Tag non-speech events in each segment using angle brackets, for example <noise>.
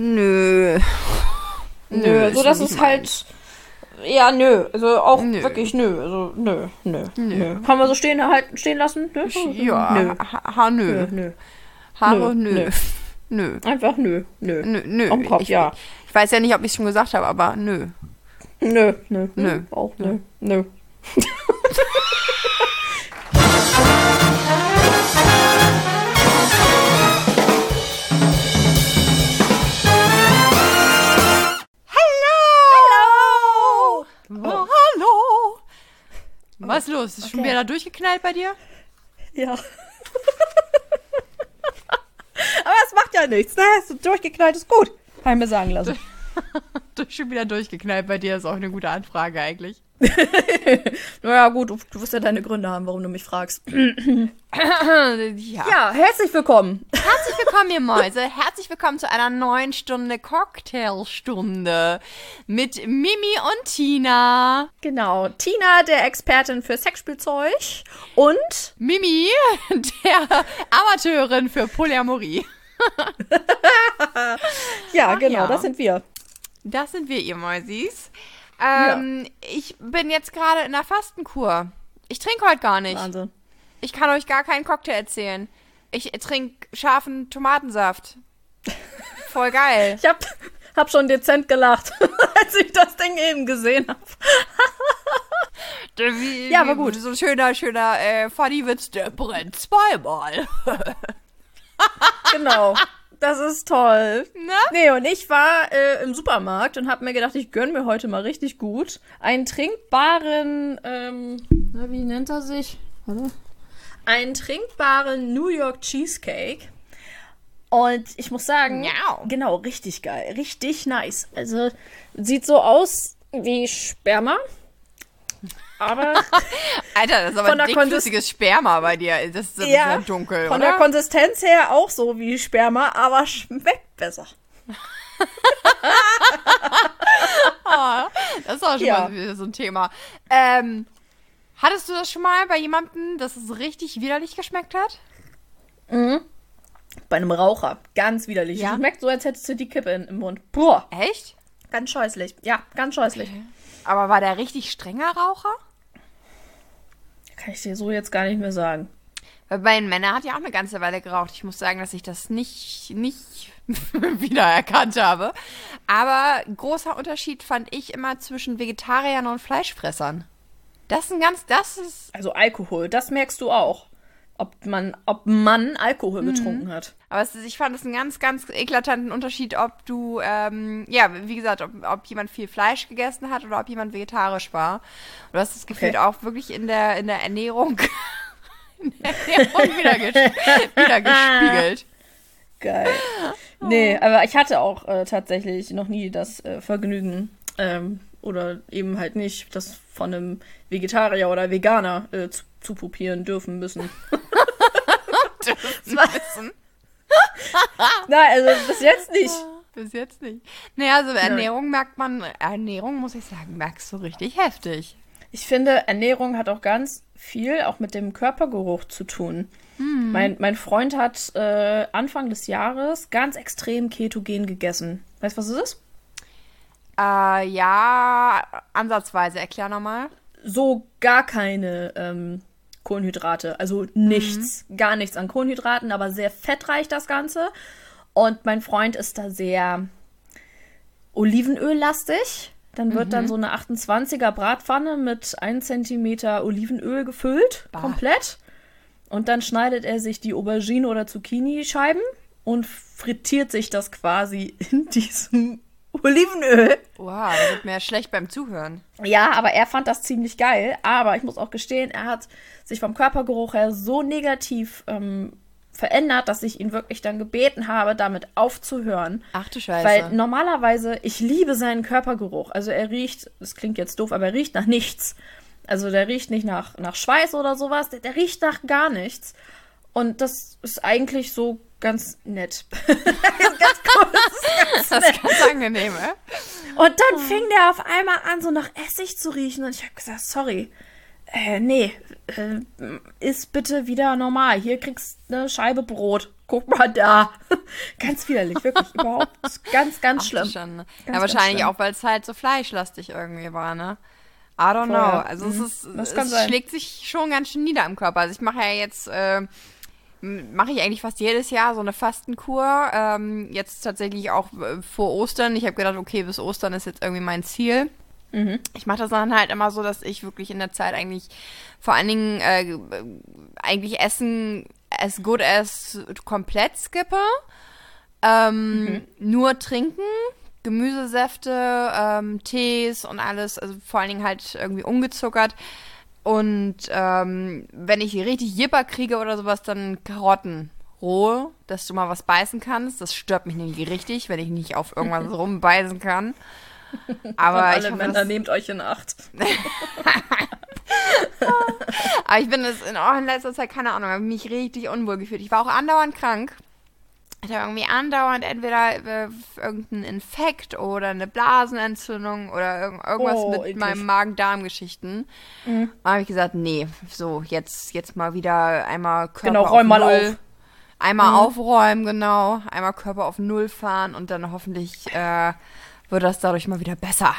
Nö. Nö, so ist das nicht ist halt. Ja, nö. Also auch Nö. wirklich nö. Also nö, nö, nö. Kann man so stehen, halt, stehen lassen? Nö? Ja, Nö. ha, ha nö. Nö, nö. Haare, Nö, nö. nö. <laughs> Nö. Einfach nö, nö. Nö, nö. Am Kopf, ich, ja. Ich weiß ja nicht, ob ich es schon gesagt habe, aber nö. Nö, nö. Nö. Auch nö. Nö. Was ist los? Ist schon Okay. wieder durchgeknallt bei dir? Ja. <laughs> Aber es macht ja nichts. Ne? Ist durchgeknallt ist gut. Kann ich mir sagen lassen. <laughs> <laughs> Schon wieder durchgeknallt bei dir ist auch eine gute Anfrage eigentlich. <laughs> naja, gut, du, du wirst ja deine Gründe haben, warum du mich fragst. ja. <clears throat> Ja, herzlich willkommen. Herzlich willkommen, ihr Mäuse. Herzlich willkommen zu einer neuen Stunde Cocktailstunde mit Mimi und Tina. Genau, Tina, der Expertin für Sexspielzeug und Mimi, der Amateurin für Polyamorie. <laughs> ja, genau, ja. das sind wir. Das sind wir, ihr Mäusis. Ähm, Ich bin jetzt gerade in der Fastenkur. Ich trinke heute gar nicht. Wahnsinn. Ich kann euch gar keinen Cocktail erzählen. Ich trinke scharfen Tomatensaft. <laughs> Voll geil. Ich hab, hab schon dezent gelacht, <laughs> als ich das Ding eben gesehen habe. Wie, <laughs> Ja, aber gut. So ein schöner, schöner äh, Funny-Witz, der brennt zweimal. Genau. Das ist toll. Ne? Nee, und ich war äh, im Supermarkt und habe mir gedacht, ich gönn mir heute mal richtig gut einen trinkbaren, ähm, na, wie nennt er sich? Warte. Einen trinkbaren New York Cheesecake. Und ich muss sagen, Miau. genau, richtig geil, richtig nice. Also sieht so aus wie Sperma. Aber <laughs> Alter, das ist aber ein dickflüssiges Sperma bei dir. Das ist, ja dunkel, von oder? der Konsistenz her auch so wie Sperma, aber schmeckt besser. <laughs> Ah, das ist auch schon Ja. mal so ein Thema. Ähm, hattest du das schon mal bei jemandem, dass es richtig widerlich geschmeckt hat? Bei einem Raucher. Ganz widerlich. Ja? Schmeckt so, als hättest du die Kippe in, im Mund. Boah. Echt? Ganz scheußlich. Ja, ganz scheußlich. Aber war der richtig strenger Raucher? Kann ich dir so jetzt gar nicht mehr sagen. Weil bei den Männern hat ja auch eine ganze Weile geraucht. Ich muss sagen, dass ich das nicht, nicht <laughs> wiedererkannt habe. Aber großer Unterschied fand ich immer zwischen Vegetariern und Fleischfressern. Das ist ein ganz, das ist, Also Alkohol, das merkst du auch. Ob man, ob man Alkohol getrunken hat. aber es ich fand es einen ganz, ganz eklatanten Unterschied, ob du, ähm, ja, wie gesagt, ob, ob jemand viel Fleisch gegessen hat oder ob jemand vegetarisch war. Und du hast das Gefühl Okay. auch wirklich in der, in der Ernährung, <laughs> in der Ernährung wieder, ges <laughs> wieder gespiegelt. Geil. Nee, aber ich hatte auch äh, tatsächlich noch nie das äh, Vergnügen ähm, oder eben halt nicht das von einem Vegetarier oder Veganer äh, zu, zu probieren dürfen müssen. <laughs> Wissen. <laughs> Nein, also bis jetzt nicht. Bis jetzt nicht. Naja, also Ernährung merkt man, Ernährung muss ich sagen, merkst du richtig heftig. Ich finde, Ernährung hat auch ganz viel auch mit dem Körpergeruch zu tun. Mein, mein Freund hat äh, Anfang des Jahres ganz extrem ketogen gegessen. Weißt du, was es ist? Äh, ja, ansatzweise, erklär nochmal. So gar keine ähm, Kohlenhydrate. Also nichts, gar nichts an Kohlenhydraten, aber sehr fettreich das Ganze. Und mein Freund ist da sehr olivenöllastig. Dann wird dann so eine 28er Bratpfanne mit 1 cm Olivenöl gefüllt, Bah. komplett. Und dann schneidet er sich die Aubergine oder Zucchini-Scheiben und frittiert sich das quasi in <laughs> diesem Olivenöl. Wow, da wird mir ja schlecht beim Zuhören. Ja, aber er fand das ziemlich geil. Aber ich muss auch gestehen, er hat sich vom Körpergeruch her so negativ ähm, verändert, dass ich ihn wirklich dann gebeten habe, damit aufzuhören. Ach du Scheiße. Weil normalerweise, ich liebe seinen Körpergeruch. Also er riecht, das klingt jetzt doof, aber er riecht nach nichts. Also der riecht nicht nach, nach Schweiß oder sowas, der, der riecht nach gar nichts. Und das ist eigentlich so ganz nett. ganz cool. Das ist ganz das ist ganz angenehm, äh? und dann fing der auf einmal an, so nach Essig zu riechen. Und ich habe gesagt, sorry, äh, nee, äh, ist bitte wieder normal. Hier kriegst du eine Scheibe Brot. Guck mal da. <laughs> ganz widerlich, wirklich. Überhaupt ganz, ganz Ach, schlimm. Schon? Ganz, ja, wahrscheinlich schlimm. auch, weil es halt so fleischlastig irgendwie war, ne? I don't know. Voll. Also Mhm. es, ist, es schlägt sich schon ganz schön nieder im Körper. Also ich mache ja jetzt, äh, mache ich eigentlich fast jedes Jahr so eine Fastenkur. Ähm, jetzt tatsächlich auch äh, vor Ostern. Ich habe gedacht, okay, bis Ostern ist jetzt irgendwie mein Ziel. Mhm. Ich mache das dann halt immer so, dass ich wirklich in der Zeit eigentlich vor allen Dingen äh, eigentlich Essen as good as komplett skippe. Ähm, Nur trinken, Gemüsesäfte, ähm, Tees und alles, also vor allen Dingen halt irgendwie ungezuckert. Und ähm, wenn ich richtig Jipper kriege oder sowas, dann Karotten rohe, dass du mal was beißen kannst. Das stört mich nämlich richtig, wenn ich nicht auf irgendwas <laughs> rumbeißen kann. Aber alle hoffe, Männer das- nehmt euch in Acht. <laughs> Aber ich bin es in, oh, in letzter Zeit, keine Ahnung, habe mich richtig unwohl gefühlt. Ich war auch andauernd krank. Hatte irgendwie andauernd entweder äh, irgendeinen Infekt oder eine Blasenentzündung oder irg irgendwas Oh, mit eklig. meinem Magen-Darm-Geschichten. Da habe ich gesagt, nee, so, jetzt, jetzt mal wieder einmal Körper Genau, auf räum mal Null. auf. Mhm. Einmal aufräumen, genau. Einmal Körper auf Null fahren und dann hoffentlich äh, wird das dadurch mal wieder besser.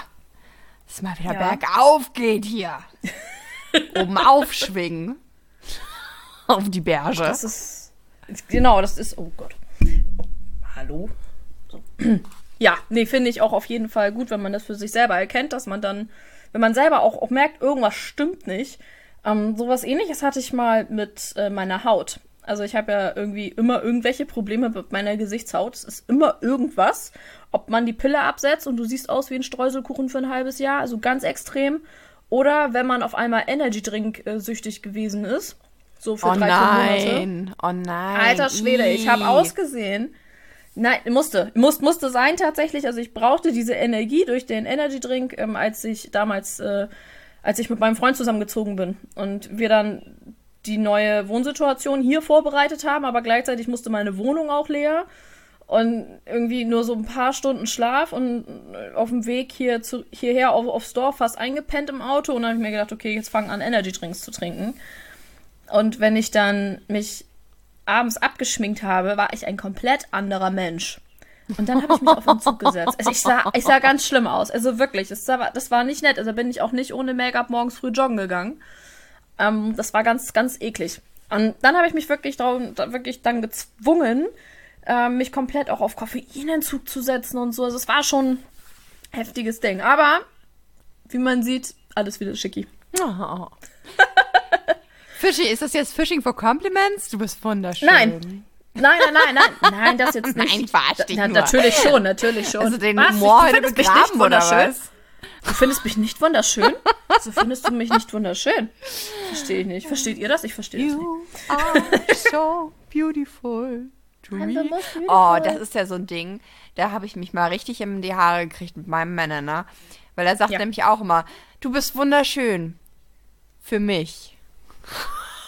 Dass es mal wieder Ja. bergauf geht hier. <laughs> Oben aufschwingen. auf die Berge. Das ist. Genau, das ist. Oh Gott. Hallo? So. <clears throat> Ja, nee, finde ich auch auf jeden Fall gut, wenn man das für sich selber erkennt, dass man dann, wenn man selber auch, auch merkt, irgendwas stimmt nicht. Ähm, sowas ähnliches hatte ich mal mit äh, meiner Haut. Also ich habe ja irgendwie immer irgendwelche Probleme mit meiner Gesichtshaut. Es ist immer irgendwas. Ob man die Pille absetzt und du siehst aus wie ein Streuselkuchen für ein halbes Jahr, also ganz extrem. Oder wenn man auf einmal Energy Drink äh, süchtig gewesen ist. So für oh drei, vier Monate. nein, oh nein. Alter Schwede, ich habe ausgesehen. Nein, musste. Muss, musste sein tatsächlich. Also ich brauchte diese Energie durch den Energy Drink, ähm, als ich damals, äh, als ich mit meinem Freund zusammengezogen bin. Und wir dann die neue Wohnsituation hier vorbereitet haben, aber gleichzeitig musste meine Wohnung auch leer. Und irgendwie nur so ein paar Stunden Schlaf und äh, auf dem Weg hier zu, hierher auf, aufs Dorf fast eingepennt im Auto. Und dann habe ich mir gedacht, okay, jetzt fangen an, Energy Drinks zu trinken. Und wenn ich dann mich abends abgeschminkt habe, war ich ein komplett anderer Mensch. Und dann habe ich mich auf den Zug gesetzt. Also ich sah, ich sah ganz schlimm aus. Also wirklich, das, sah, das war nicht nett. Also bin ich auch nicht ohne Make-up morgens früh joggen gegangen. Ähm, das war ganz, ganz eklig. Und dann habe ich mich wirklich, drauf, wirklich dann gezwungen, ähm, mich komplett auch auf Koffeinentzug zu setzen und so. Also es war schon ein heftiges Ding. Aber, wie man sieht, alles wieder schicki. Oh. Fishy, ist das jetzt Fishing for Compliments? Du bist wunderschön. Nein. Nein, nein, nein, nein, nein, das jetzt <laughs> nicht. Nein, ich verarsch dich Na, nur. Natürlich schon, natürlich schon. Also den Was? Humor Du heute findest mich nicht begraben oder wunderschön? was? Du findest mich nicht wunderschön? So <laughs> findest du mich nicht wunderschön? Verstehe ich nicht. Versteht ihr das? Ich verstehe <laughs> das nicht. You are so beautiful to me. Oh, das ist ja so ein Ding. Da habe ich mich mal richtig in die Haare gekriegt mit meinem Männer, ne? Weil er sagt Ja. nämlich auch immer, du bist wunderschön. Für mich.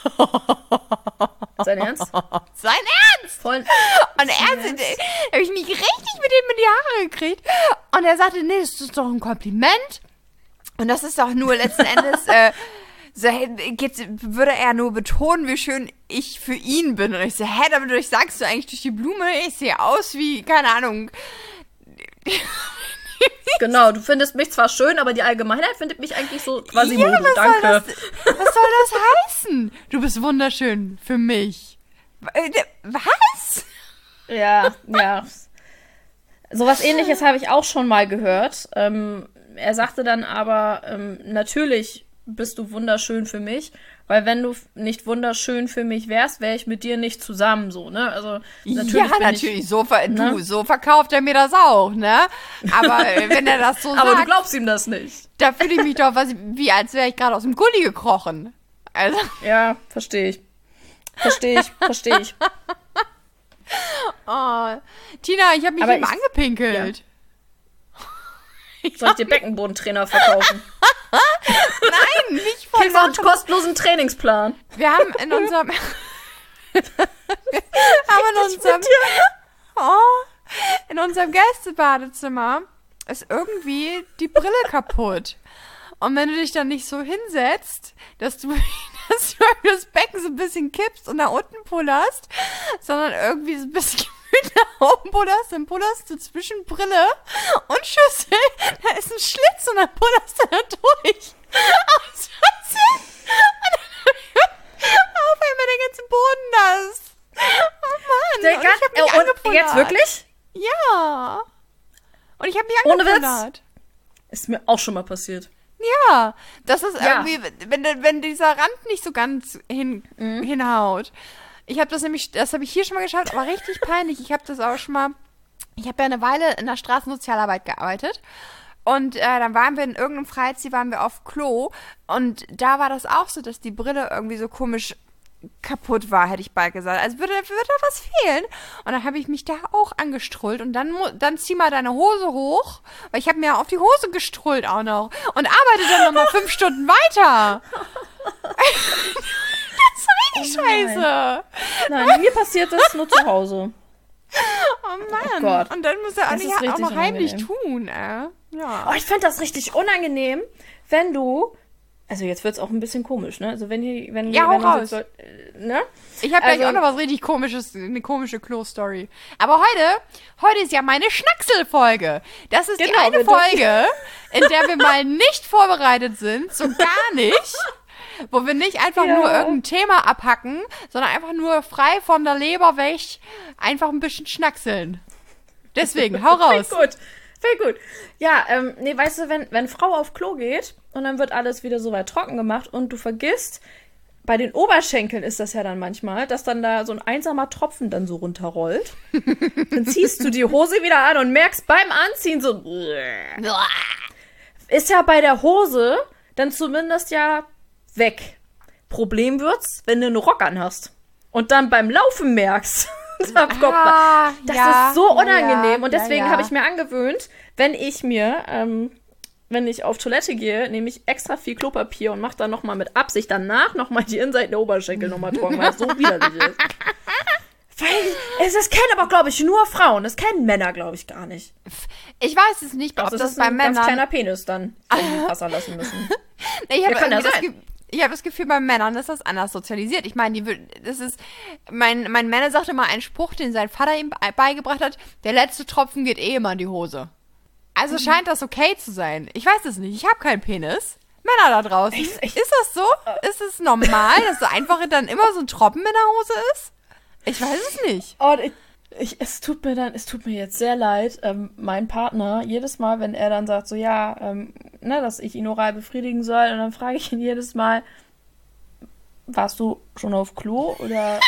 <laughs> Sein Ernst? Sein Ernst! Voll. Und er habe ich mich richtig mit ihm in die Haare gekriegt. Und er sagte, nee, das ist doch ein Kompliment. Und das ist doch nur letzten Endes, <laughs> äh, so, hey, jetzt würde er nur betonen, wie schön ich für ihn bin. Und ich so, hä, dadurch sagst du eigentlich durch die Blume, ich sehe aus wie, keine Ahnung. Genau, du findest mich zwar schön, aber die Allgemeinheit findet mich eigentlich so quasi Ja, Modo. was Danke. Soll das, was soll das heißen? Du bist wunderschön für mich. Äh, Was? Ja, ja. Sowas ähnliches habe ich auch schon mal gehört. Ähm, er sagte dann aber, ähm, natürlich bist du wunderschön für mich, weil wenn du nicht wunderschön für mich wärst, wäre ich mit dir nicht zusammen, so, ne? Also natürlich ja, natürlich. ich. so, ver ne? du, so verkauft er mir das auch, ne? Aber äh, wenn er das so <laughs> Aber du sagt, glaubst ihm das nicht. da fühle ich mich doch was, wie als wäre ich gerade aus dem Gully gekrochen. Also, Ja, verstehe ich. Verstehe ich, verstehe ich. <laughs> oh, Tina, ich habe mich Aber eben ich- angepinkelt. <laughs> Soll ich dir Beckenbodentrainer verkaufen? <laughs> Nein, nicht von Kriegst einen kostenlosen Trainingsplan. Wir haben in unserem. <laughs> haben in unserem. Oh, in unserem Gästebadezimmer ist irgendwie die Brille kaputt. Und wenn du dich dann nicht so hinsetzt, dass du, dass du das Becken so ein bisschen kippst und nach unten pullerst, sondern irgendwie so ein bisschen nach oben pullerst, dann pullerst du zwischen Brille und Schüssel, da ist ein Schlitz und dann pullerst du da durch. Aus Versehen. Auf einmal der ganze Boden nass. Oh Mann. Der und ich hab mich äh, und angepullert. jetzt wirklich? Ja. Und ich habe mich Ohne Witz? angepullert. Ist mir auch schon mal passiert. Ja, das ist Ja. irgendwie, wenn, wenn dieser Rand nicht so ganz hin, Mhm. hinhaut. Ich habe das nämlich, das habe ich hier schon mal geschafft, aber richtig peinlich. Ich habe das auch schon mal, ich habe ja eine Weile in der Straßensozialarbeit gearbeitet. Und äh, dann waren wir in irgendeinem Freizeit, waren wir auf Klo. Und da war das auch so, dass die Brille irgendwie so komisch kaputt war, hätte ich bald gesagt. Also würde, würde da was fehlen. Und dann habe ich mich da auch angestrullt. Und dann, dann zieh mal deine Hose hoch. Weil ich habe mir auf die Hose gestrullt auch noch. Und arbeite dann nochmal fünf Stunden weiter. <laughs> Oh nein. scheiße. Nein, mir passiert das nur zu Hause. Oh Mann. Gott. Und dann muss er ist auch richtig noch heimlich tun, äh. Ja. Oh, ich finde das richtig unangenehm, wenn du. Also jetzt wird es auch ein bisschen komisch, ne? Also wenn hier, wenn Ja, wenn hau raus. äh, ne? Ich habe gleich Also- auch noch was richtig komisches, eine komische Klo-Story. Aber heute, heute ist ja meine Schnacksel-Folge. Das ist die Genau, eine wir dürfen- Folge, in der wir mal nicht vorbereitet sind, so gar nicht. Wo wir nicht einfach Ja. nur irgendein Thema abhacken, sondern einfach nur frei von der Leber weg, einfach ein bisschen schnackseln. Deswegen, hau <laughs> raus. Viel gut. Viel gut. Ja, ähm, nee, weißt du, wenn, wenn Frau auf Klo geht und dann wird alles wieder so weit trocken gemacht und du vergisst, bei den Oberschenkeln ist das ja dann manchmal, dass dann da so ein einsamer Tropfen dann so runterrollt. <laughs> dann ziehst du die Hose wieder an und merkst beim Anziehen so, ist ja bei der Hose dann zumindest ja weg. Problem wird's, wenn du einen Rock anhast und dann beim Laufen merkst, da kommt man. Ah, Das ja, ist so ja, unangenehm und ja, deswegen ja. habe ich mir angewöhnt, wenn ich mir, ähm, wenn ich auf Toilette gehe, nehme ich extra viel Klopapier und mache dann nochmal mit Absicht danach nochmal die Innenseiten der Oberschenkel nochmal trocken, weil es so widerlich ist. <laughs> Weil es, das kennen aber, glaube ich, nur Frauen. Das kennen Männer, glaube ich, gar nicht. Ich weiß es nicht, ob Also das, ist bei ein ganz Männern kleiner Penis dann, den Wasser lassen müssen. <laughs> Nee, Ich habe Ja, das. Ge ich hab das Gefühl, bei Männern ist das anders sozialisiert. Ich meine, die das ist, mein, mein Männer sagte mal einen Spruch, den sein Vater ihm be- beigebracht hat, der letzte Tropfen geht eh immer in die Hose. Also Mhm. scheint das okay zu sein. Ich weiß es nicht, ich habe keinen Penis. Männer da draußen, Echt? Echt? ist das so? Ist es normal, dass so einfach dann immer so ein Tropfen in der Hose ist? Ich weiß es nicht. Und ich, es tut mir dann, es tut mir jetzt sehr leid, ähm, mein Partner, jedes Mal, wenn er dann sagt, so ja, ähm, ne, dass ich ihn oral befriedigen soll, und dann frage ich ihn jedes Mal, warst du schon auf Klo oder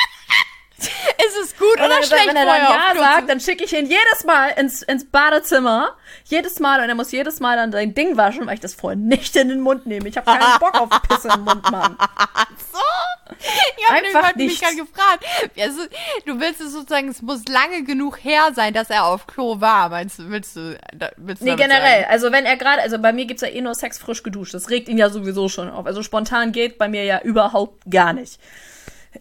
Ist es gut oder, dann, schlecht, wenn er dann Ja sagt, dann schicke ich ihn jedes Mal ins, ins Badezimmer. Jedes Mal. Und er muss jedes Mal dann sein Ding waschen, weil ich das vorher nicht in den Mund nehme. Ich habe keinen <laughs> Bock auf Pisse im Mund, Mann. so? Ich habe Einfach mich gerade gefragt. Also, du willst es sozusagen, es muss lange genug her sein, dass er auf Klo war. Meinst du, willst du, willst du Nee, generell. Sagen? Also wenn er gerade, also bei mir gibt's ja eh nur Sex frisch geduscht. Das regt ihn ja sowieso schon auf. Also spontan geht bei mir ja überhaupt gar nicht.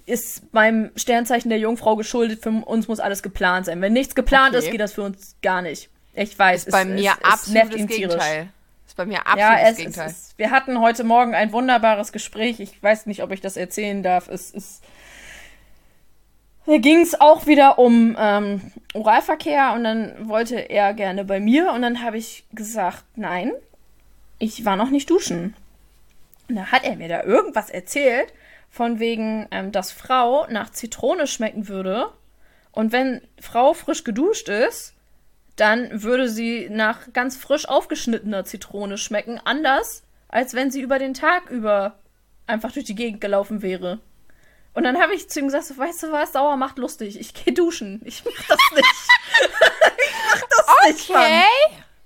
Ist beim Sternzeichen der Jungfrau geschuldet, für uns muss alles geplant sein. Wenn nichts geplant Okay. ist, geht das für uns gar nicht. Ich weiß, Ist bei es, mir es, es absolutes tierisch. Gegenteil. Ist bei mir absolutes Ja, es, es, Gegenteil. es, wir hatten heute Morgen ein wunderbares Gespräch. Ich weiß nicht, ob ich das erzählen darf. Es ist. Da ging es auch wieder um ähm, Oralverkehr und dann wollte er gerne bei mir und dann habe ich gesagt, nein, ich war noch nicht duschen. Und da hat er mir da irgendwas erzählt, von wegen, ähm, dass Frau nach Zitrone schmecken würde. Und wenn Frau frisch geduscht ist, dann würde sie nach ganz frisch aufgeschnittener Zitrone schmecken, anders als wenn sie über den Tag über einfach durch die Gegend gelaufen wäre. Und dann habe ich zu ihm gesagt, weißt du was, Dauer macht lustig, ich gehe duschen. Ich mach das nicht. <laughs> ich mach das nicht, Mann.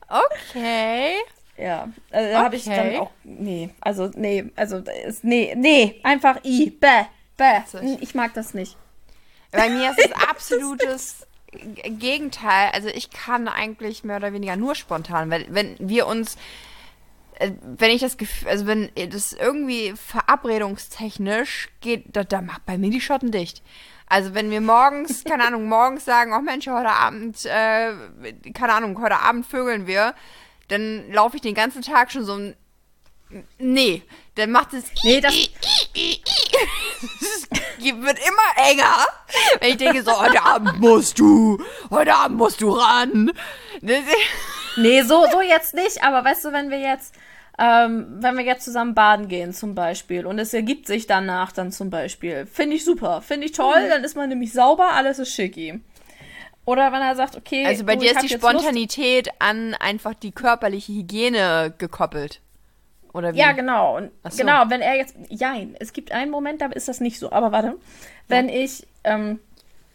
Okay. Okay. Ja, also da habe ich dann Okay. auch, nee, also nee, also ist, nee, nee, einfach i, bäh, bäh. Ich- mag das nicht. Bei mir ist es <laughs> absolutes Gegenteil. Also ich kann eigentlich mehr oder weniger nur spontan, weil wenn wir uns, äh, wenn ich das Gefühl, also wenn das irgendwie verabredungstechnisch geht, da, da macht bei mir die Schotten dicht. Also wenn wir morgens, <laughs> keine Ahnung, morgens sagen, oh Mensch, heute Abend, äh, keine Ahnung, heute Abend vögeln wir, dann laufe ich den ganzen Tag schon so ein Nee, dann macht es. Nee, das- <laughs> wird immer enger. Wenn ich denke so, heute Abend musst du, heute Abend musst du ran. Nee, so, so jetzt nicht, aber weißt du, wenn wir jetzt, ähm, wenn wir jetzt zusammen baden gehen zum Beispiel und es ergibt sich danach dann zum Beispiel, finde ich super, finde ich toll, Mhm. dann ist man nämlich sauber, alles ist schicki. Oder wenn er sagt, okay, Also bei du, dir ist die jetzt Lust- Spontanität an einfach die körperliche Hygiene gekoppelt. Oder wie? Ja, genau. Und so. genau, wenn er jetzt. Jein, es gibt einen Moment, da ist das nicht so. Aber warte. Wenn ich, ähm,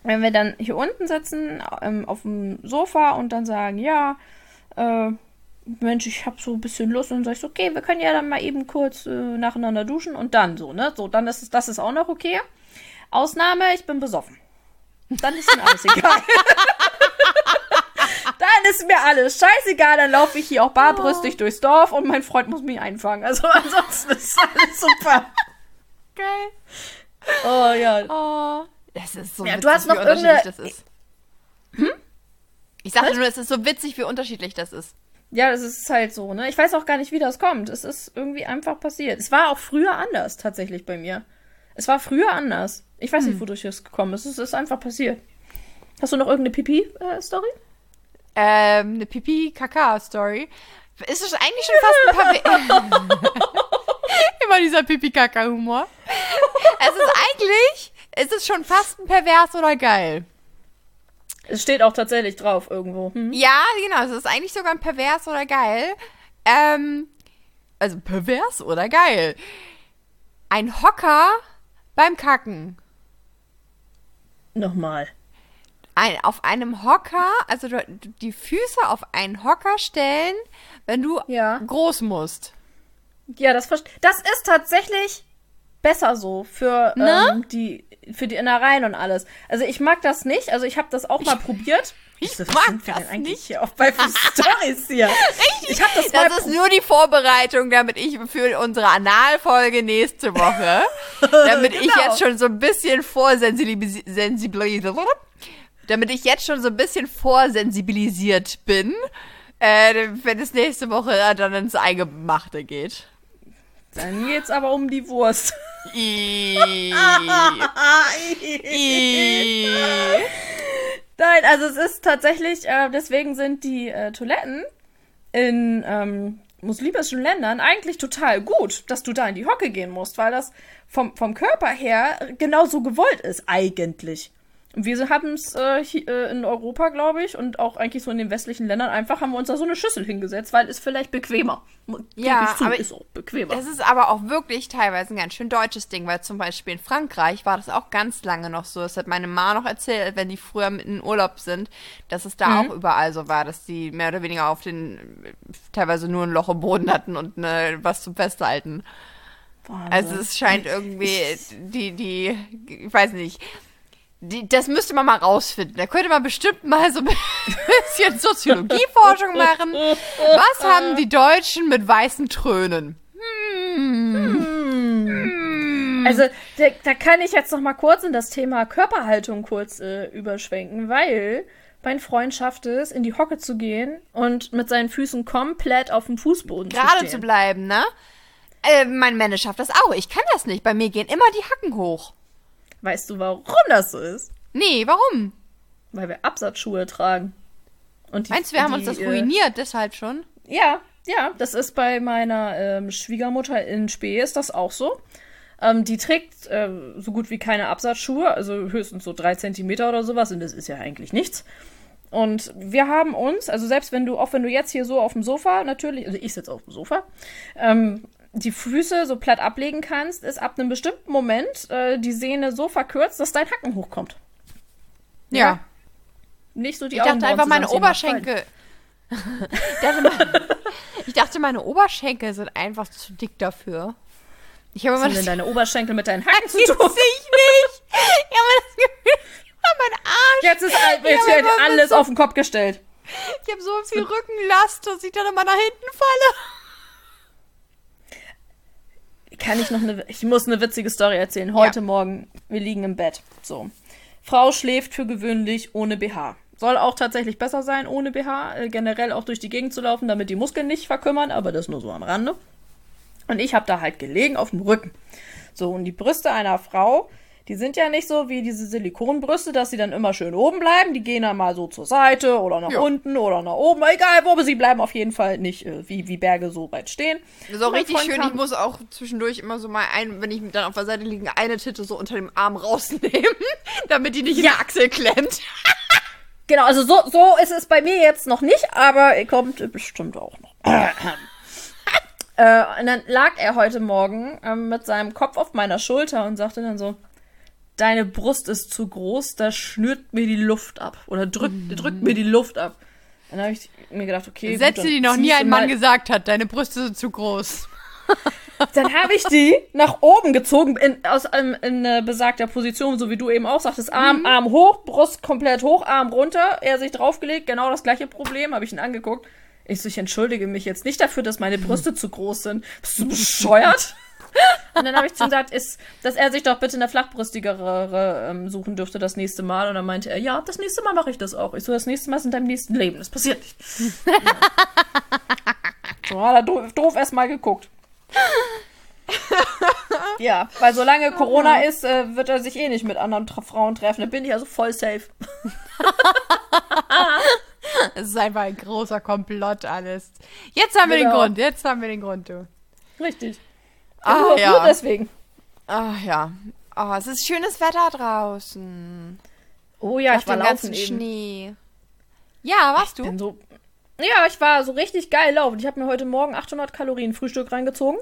wenn wir dann hier unten sitzen, ähm, auf dem Sofa und dann sagen, ja, äh, Mensch, ich habe so ein bisschen Lust und dann sag ich so, okay, wir können ja dann mal eben kurz äh, nacheinander duschen und dann so, ne? So, dann ist es, das ist auch noch okay. Ausnahme, ich bin besoffen. Dann ist mir alles egal. <laughs> dann ist mir alles scheißegal, dann laufe ich hier auch barbrüstig durchs Dorf und mein Freund muss mich einfangen. Also ansonsten ist alles super. Geil. Oh ja. Oh, das ist so Ja, witzig, du hast noch wie unterschiedlich das ist. Ich sagte nur, es ist so witzig, wie unterschiedlich das ist. Ja, das ist halt so, ne? Ich weiß auch gar nicht, wie das kommt. Es ist irgendwie einfach passiert. Es war auch früher anders, tatsächlich bei mir. Es war früher anders. Ich weiß nicht, wodurch es gekommen ist. Es ist einfach passiert. Hast du noch irgendeine Pipi-Story? Ähm, eine Pipi-Kaka-Story. Ist es eigentlich schon fast ein Perver <laughs> Immer dieser Pipi-Kaka-Humor. Es ist eigentlich, es ist schon fast ein pervers oder geil. es steht auch tatsächlich drauf irgendwo. Hm? Ja, genau, es ist eigentlich sogar ein pervers oder geil. Ähm, also pervers oder geil. Ein Hocker beim Kacken. Nochmal. Ein, auf einem Hocker, also du, die Füße auf einen Hocker stellen, wenn du Ja. groß musst. Ja, das Das ist tatsächlich besser so für Ne? ähm, die für die Innereien und alles. Also ich mag das nicht. Also ich habe das auch mal probiert. ich Was mag das eigentlich nicht. hier auch bei <laughs> Stories hier? Ich habe das mal Das ist nur die Vorbereitung, damit ich für unsere Analfolge nächste Woche, <laughs> damit ich Genau. jetzt schon so ein bisschen vorsensibilisiert, damit ich jetzt schon so ein bisschen vorsensibilisiert bin, äh, wenn es nächste Woche dann ins Eingemachte geht. Dann geht's aber um die Wurst. <laughs> Nein, also es ist tatsächlich, äh, deswegen sind die äh, Toiletten in ähm, muslimischen Ländern eigentlich total gut, dass du da in die Hocke gehen musst, weil das vom, vom Körper her genauso gewollt ist, eigentlich. Wir haben es äh, hier, äh, in Europa, glaube ich, und auch eigentlich so in den westlichen Ländern einfach, haben wir uns da so eine Schüssel hingesetzt, weil es vielleicht bequemer. Ja, zu, aber ist auch bequemer. Das ist aber auch wirklich teilweise ein ganz schön deutsches Ding, weil zum Beispiel in Frankreich war das auch ganz lange noch so. Das hat meine Ma noch erzählt, wenn die früher mit in Urlaub sind, dass es da Mhm. auch überall so war, dass die mehr oder weniger auf den teilweise nur ein Loch im Boden hatten und ne, was zum Festhalten. Wahnsinn. Also es scheint irgendwie die, die, ich weiß nicht. Die, das müsste man mal rausfinden. Da könnte man bestimmt mal so ein <laughs> bisschen Soziologieforschung machen. Was haben die Deutschen mit weißen Trönen? Also, da, da kann ich jetzt noch mal kurz in das Thema Körperhaltung kurz äh, überschwenken, weil mein Freund schafft es, in die Hocke zu gehen und mit seinen Füßen komplett auf dem Fußboden zu Gerade stehen. zu bleiben, ne? Äh, mein Männer schafft das auch. Ich kann das nicht. Bei mir gehen immer die Hacken hoch. Weißt du, warum das so ist? Nee, warum? Weil wir Absatzschuhe tragen. Und die, Meinst du, wir haben die, uns das äh, ruiniert deshalb schon? Ja, ja, das ist bei meiner ähm, Schwiegermutter in Spee ist das auch so. Ähm, die trägt äh, so gut wie keine Absatzschuhe, also höchstens so drei Zentimeter oder sowas, und das ist ja eigentlich nichts. Und wir haben uns, also selbst wenn du, auch wenn du jetzt hier so auf dem Sofa, natürlich, also ich sitze auf dem Sofa, ähm, die Füße so platt ablegen kannst, ist ab einem bestimmten Moment äh, die Sehne so verkürzt, dass dein Hacken hochkommt. Ja. Nicht so die Ich dachte einfach, meine Oberschenkel. <laughs> ich, dachte, meine, <laughs> ich dachte, meine Oberschenkel sind einfach zu dick dafür. Ich habe Was immer das denn deine Oberschenkel mit deinen Hacken <laughs> zu Weiß tun? ich nicht. Ich habe das Gefühl, mein Arsch. Jetzt ist jetzt Ja, wird alles so- auf den Kopf gestellt. Ich habe so viel Rückenlast, dass ich dann immer nach hinten falle. Kann ich noch eine. Ich muss eine witzige Story erzählen. Heute Ja. Morgen, wir liegen im Bett. So. Frau schläft für gewöhnlich ohne BH. Soll auch tatsächlich besser sein, ohne BH. Äh, generell auch durch die Gegend zu laufen, damit die Muskeln nicht verkümmern, aber das nur so am Rande. Und ich habe da halt gelegen auf dem Rücken. So, und die Brüste einer Frau, die sind ja nicht so wie diese Silikonbrüste, dass sie dann immer schön oben bleiben. Die gehen dann mal so zur Seite oder nach Ja. unten oder nach oben. Egal, wo, aber sie bleiben auf jeden Fall nicht äh, wie, wie Berge so weit stehen. Das ist auch richtig schön. Ich muss auch zwischendurch immer so mal ein, wenn ich dann auf der Seite liege, eine Titte so unter dem Arm rausnehmen, <laughs> damit die nicht in Ja. die Achsel klemmt. Genau, also so, so ist es bei mir jetzt noch nicht, aber er kommt bestimmt auch noch. <laughs> äh, und dann lag er heute Morgen ähm, mit seinem Kopf auf meiner Schulter und sagte dann so, deine Brust ist zu groß, da schnürt mir die Luft ab. Oder drückt, drückt mir die Luft ab. Dann habe ich mir gedacht, okay. gut, Sätze, dann die noch nie ein Mann gesagt hat. Deine Brüste sind zu groß. <laughs> Dann habe ich die nach oben gezogen, in, aus ähm, in äh, besagter Position, so wie du eben auch sagtest. Arm, Mhm. Arm hoch, Brust komplett hoch, Arm runter. Er sich draufgelegt, genau das gleiche Problem, habe ich ihn angeguckt. Ich so, ich entschuldige mich jetzt nicht dafür, dass meine Brüste zu groß sind. Bist du bescheuert? <laughs> Und dann habe ich zu ihm gesagt, ist, dass er sich doch bitte eine flachbrüstigere ähm, suchen dürfte das nächste Mal. Und dann meinte er, ja, das nächste Mal mache ich das auch. Ich so, das nächste Mal ist in deinem nächsten Leben. Das passiert nicht. <laughs> so hat er doof, doof erstmal geguckt. <laughs> Ja, weil solange Corona ist, äh, wird er sich eh nicht mit anderen Frauen treffen. Da bin ich also voll safe. <laughs> Es ist einfach ein großer Komplott alles. Jetzt haben wir den Genau. Grund. Jetzt haben wir den Grund, du. Richtig. Ah, nur, ja. nur deswegen. Ach ja. Oh, es ist schönes Wetter draußen. Oh ja, Nach ich war dem laufen ganzen eben. Schnee. Ja, warst du? Bin so, ja, ich war so richtig geil laufen. Ich habe mir heute Morgen 800 Kalorien Frühstück reingezogen.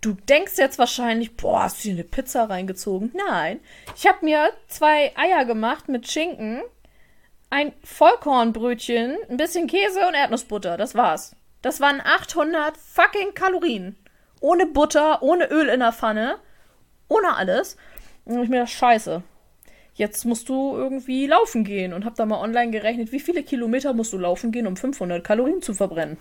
Du denkst jetzt wahrscheinlich, boah, hast du dir eine Pizza reingezogen? Nein. Ich habe mir zwei Eier gemacht mit Schinken, ein Vollkornbrötchen, ein bisschen Käse und Erdnussbutter. Das war's. Das waren 800 fucking Kalorien. Ohne Butter, ohne Öl in der Pfanne, ohne alles. Und ich mir das scheiße. Jetzt musst du irgendwie laufen gehen und hab da mal online gerechnet, wie viele Kilometer musst du laufen gehen, um 500 Kalorien zu verbrennen.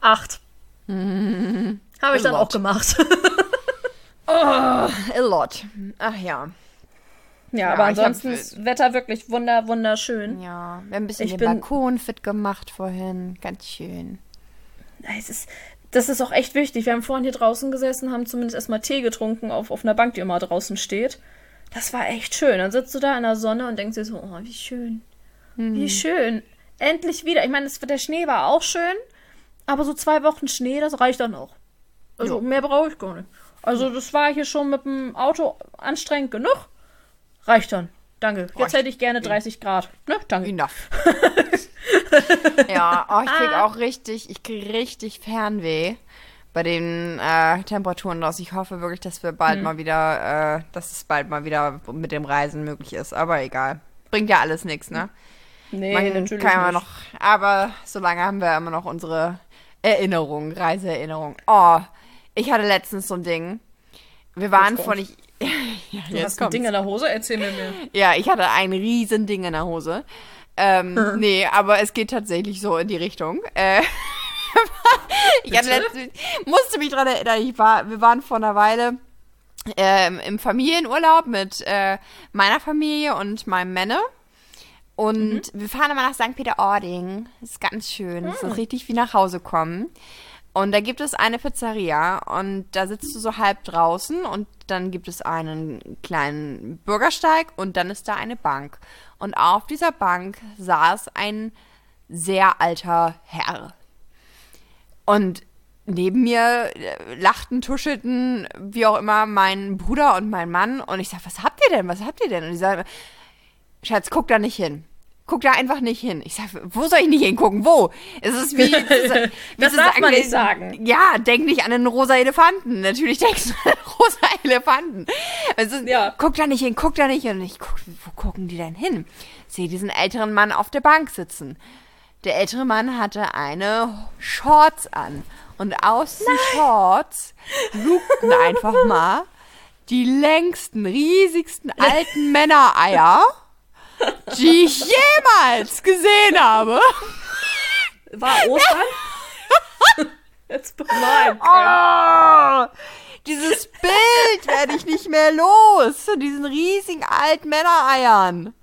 Acht. <laughs> Habe ich dann Lot. auch gemacht. <laughs> A lot. Ach ja. ja, aber ich hab- ansonsten ist Wetter wirklich wunder, wunderschön. Ja, wir haben ein bisschen Ich den bin- Balkon fit gemacht vorhin. Ganz schön. Es ist, das ist auch echt wichtig. Wir haben vorhin hier draußen gesessen, haben zumindest erstmal Tee getrunken auf, auf einer Bank, die immer draußen steht. Das war echt schön. Dann sitzt du da in der Sonne und denkst dir so, oh, wie schön. Wie schön. Endlich wieder. Ich meine, das- der Schnee war auch schön, aber so zwei Wochen Schnee, das reicht dann auch. Also Ja. mehr brauche ich gar nicht. Also das war hier schon mit dem Auto anstrengend genug. Reicht dann. Danke. Jetzt Reicht. hätte ich gerne 30 Grad. Ne? Danke. Enough. <laughs> <laughs> ja, oh, ich krieg auch richtig, ich krieg richtig Fernweh bei den äh, Temperaturen draus. Ich hoffe wirklich, dass wir bald mal wieder, äh, dass es bald mal wieder mit dem Reisen möglich ist. Aber egal. Bringt ja alles nichts, ne? Nee, Man natürlich kann immer nicht. noch, aber solange haben wir immer noch unsere Erinnerungen, Reiseerinnerungen. Oh, ich hatte letztens so ein Ding. Wir waren vor nicht. <laughs> ja, Du hast ein Ding in der Hose? Erzähl mir mehr. ja, ich hatte ein riesen Ding in der Hose. Ähm, <laughs> nee, aber es geht tatsächlich so in die Richtung. Äh, <laughs> ich letztens, musste mich dran erinnern, ich war, wir waren vor einer Weile ähm, im Familienurlaub mit äh, meiner Familie und meinem Männer. Und wir fahren immer nach St. Peter-Ording. Ist ganz schön. Das ist richtig wie nach Hause kommen. Und da gibt es eine Pizzeria und da sitzt du so halb draußen und dann gibt es einen kleinen Bürgersteig und dann ist da eine Bank. Und auf dieser Bank saß ein sehr alter Herr. Und neben mir äh, lachten, tuschelten, wie auch immer, mein Bruder und mein Mann. Und ich sag, was habt ihr denn? Was habt ihr denn? Und die sagen, Schatz, guck da nicht hin. Guck da einfach nicht hin. Ich sag, wo soll ich nicht hingucken? Wo? Es ist wie. <laughs> wie Das darf man nicht sagen. Ja, denk nicht an einen rosa Elefanten. Natürlich denkst du an einen <laughs> rosa Elefanten. Ist, Ja. Guck da nicht hin, guck da nicht hin. Und ich guck, wo gucken die denn hin? Sehe diesen älteren Mann auf der Bank sitzen. Der ältere Mann hatte eine Shorts an. Und aus den Shorts lugten <laughs> einfach mal die längsten, riesigsten alten Männereier, die ich jemals gesehen habe. War Ostern? <laughs> Jetzt nein. Oh, dieses Bild werde ich nicht mehr los. Von diesen riesigen alten Männereiern.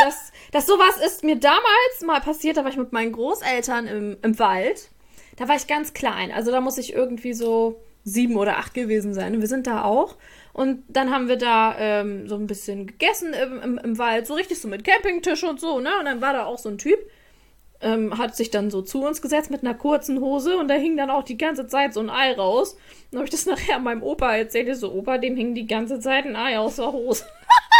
Das, das sowas ist mir damals mal passiert, da war ich mit meinen Großeltern im, im Wald. da war ich ganz klein. Also da muss ich irgendwie so sieben oder acht gewesen sein. Wir sind da auch. Und dann haben wir da ähm, so ein bisschen gegessen im, im, im Wald, so richtig so mit Campingtisch und so, ne? Und dann war da auch so ein Typ, ähm, hat sich dann so zu uns gesetzt mit einer kurzen Hose und da hing dann auch die ganze Zeit so ein Ei raus. Dann habe ich das <laughs> nachher meinem Opa erzählt. So, Opa, dem hing die ganze Zeit ein Ei aus der Hose.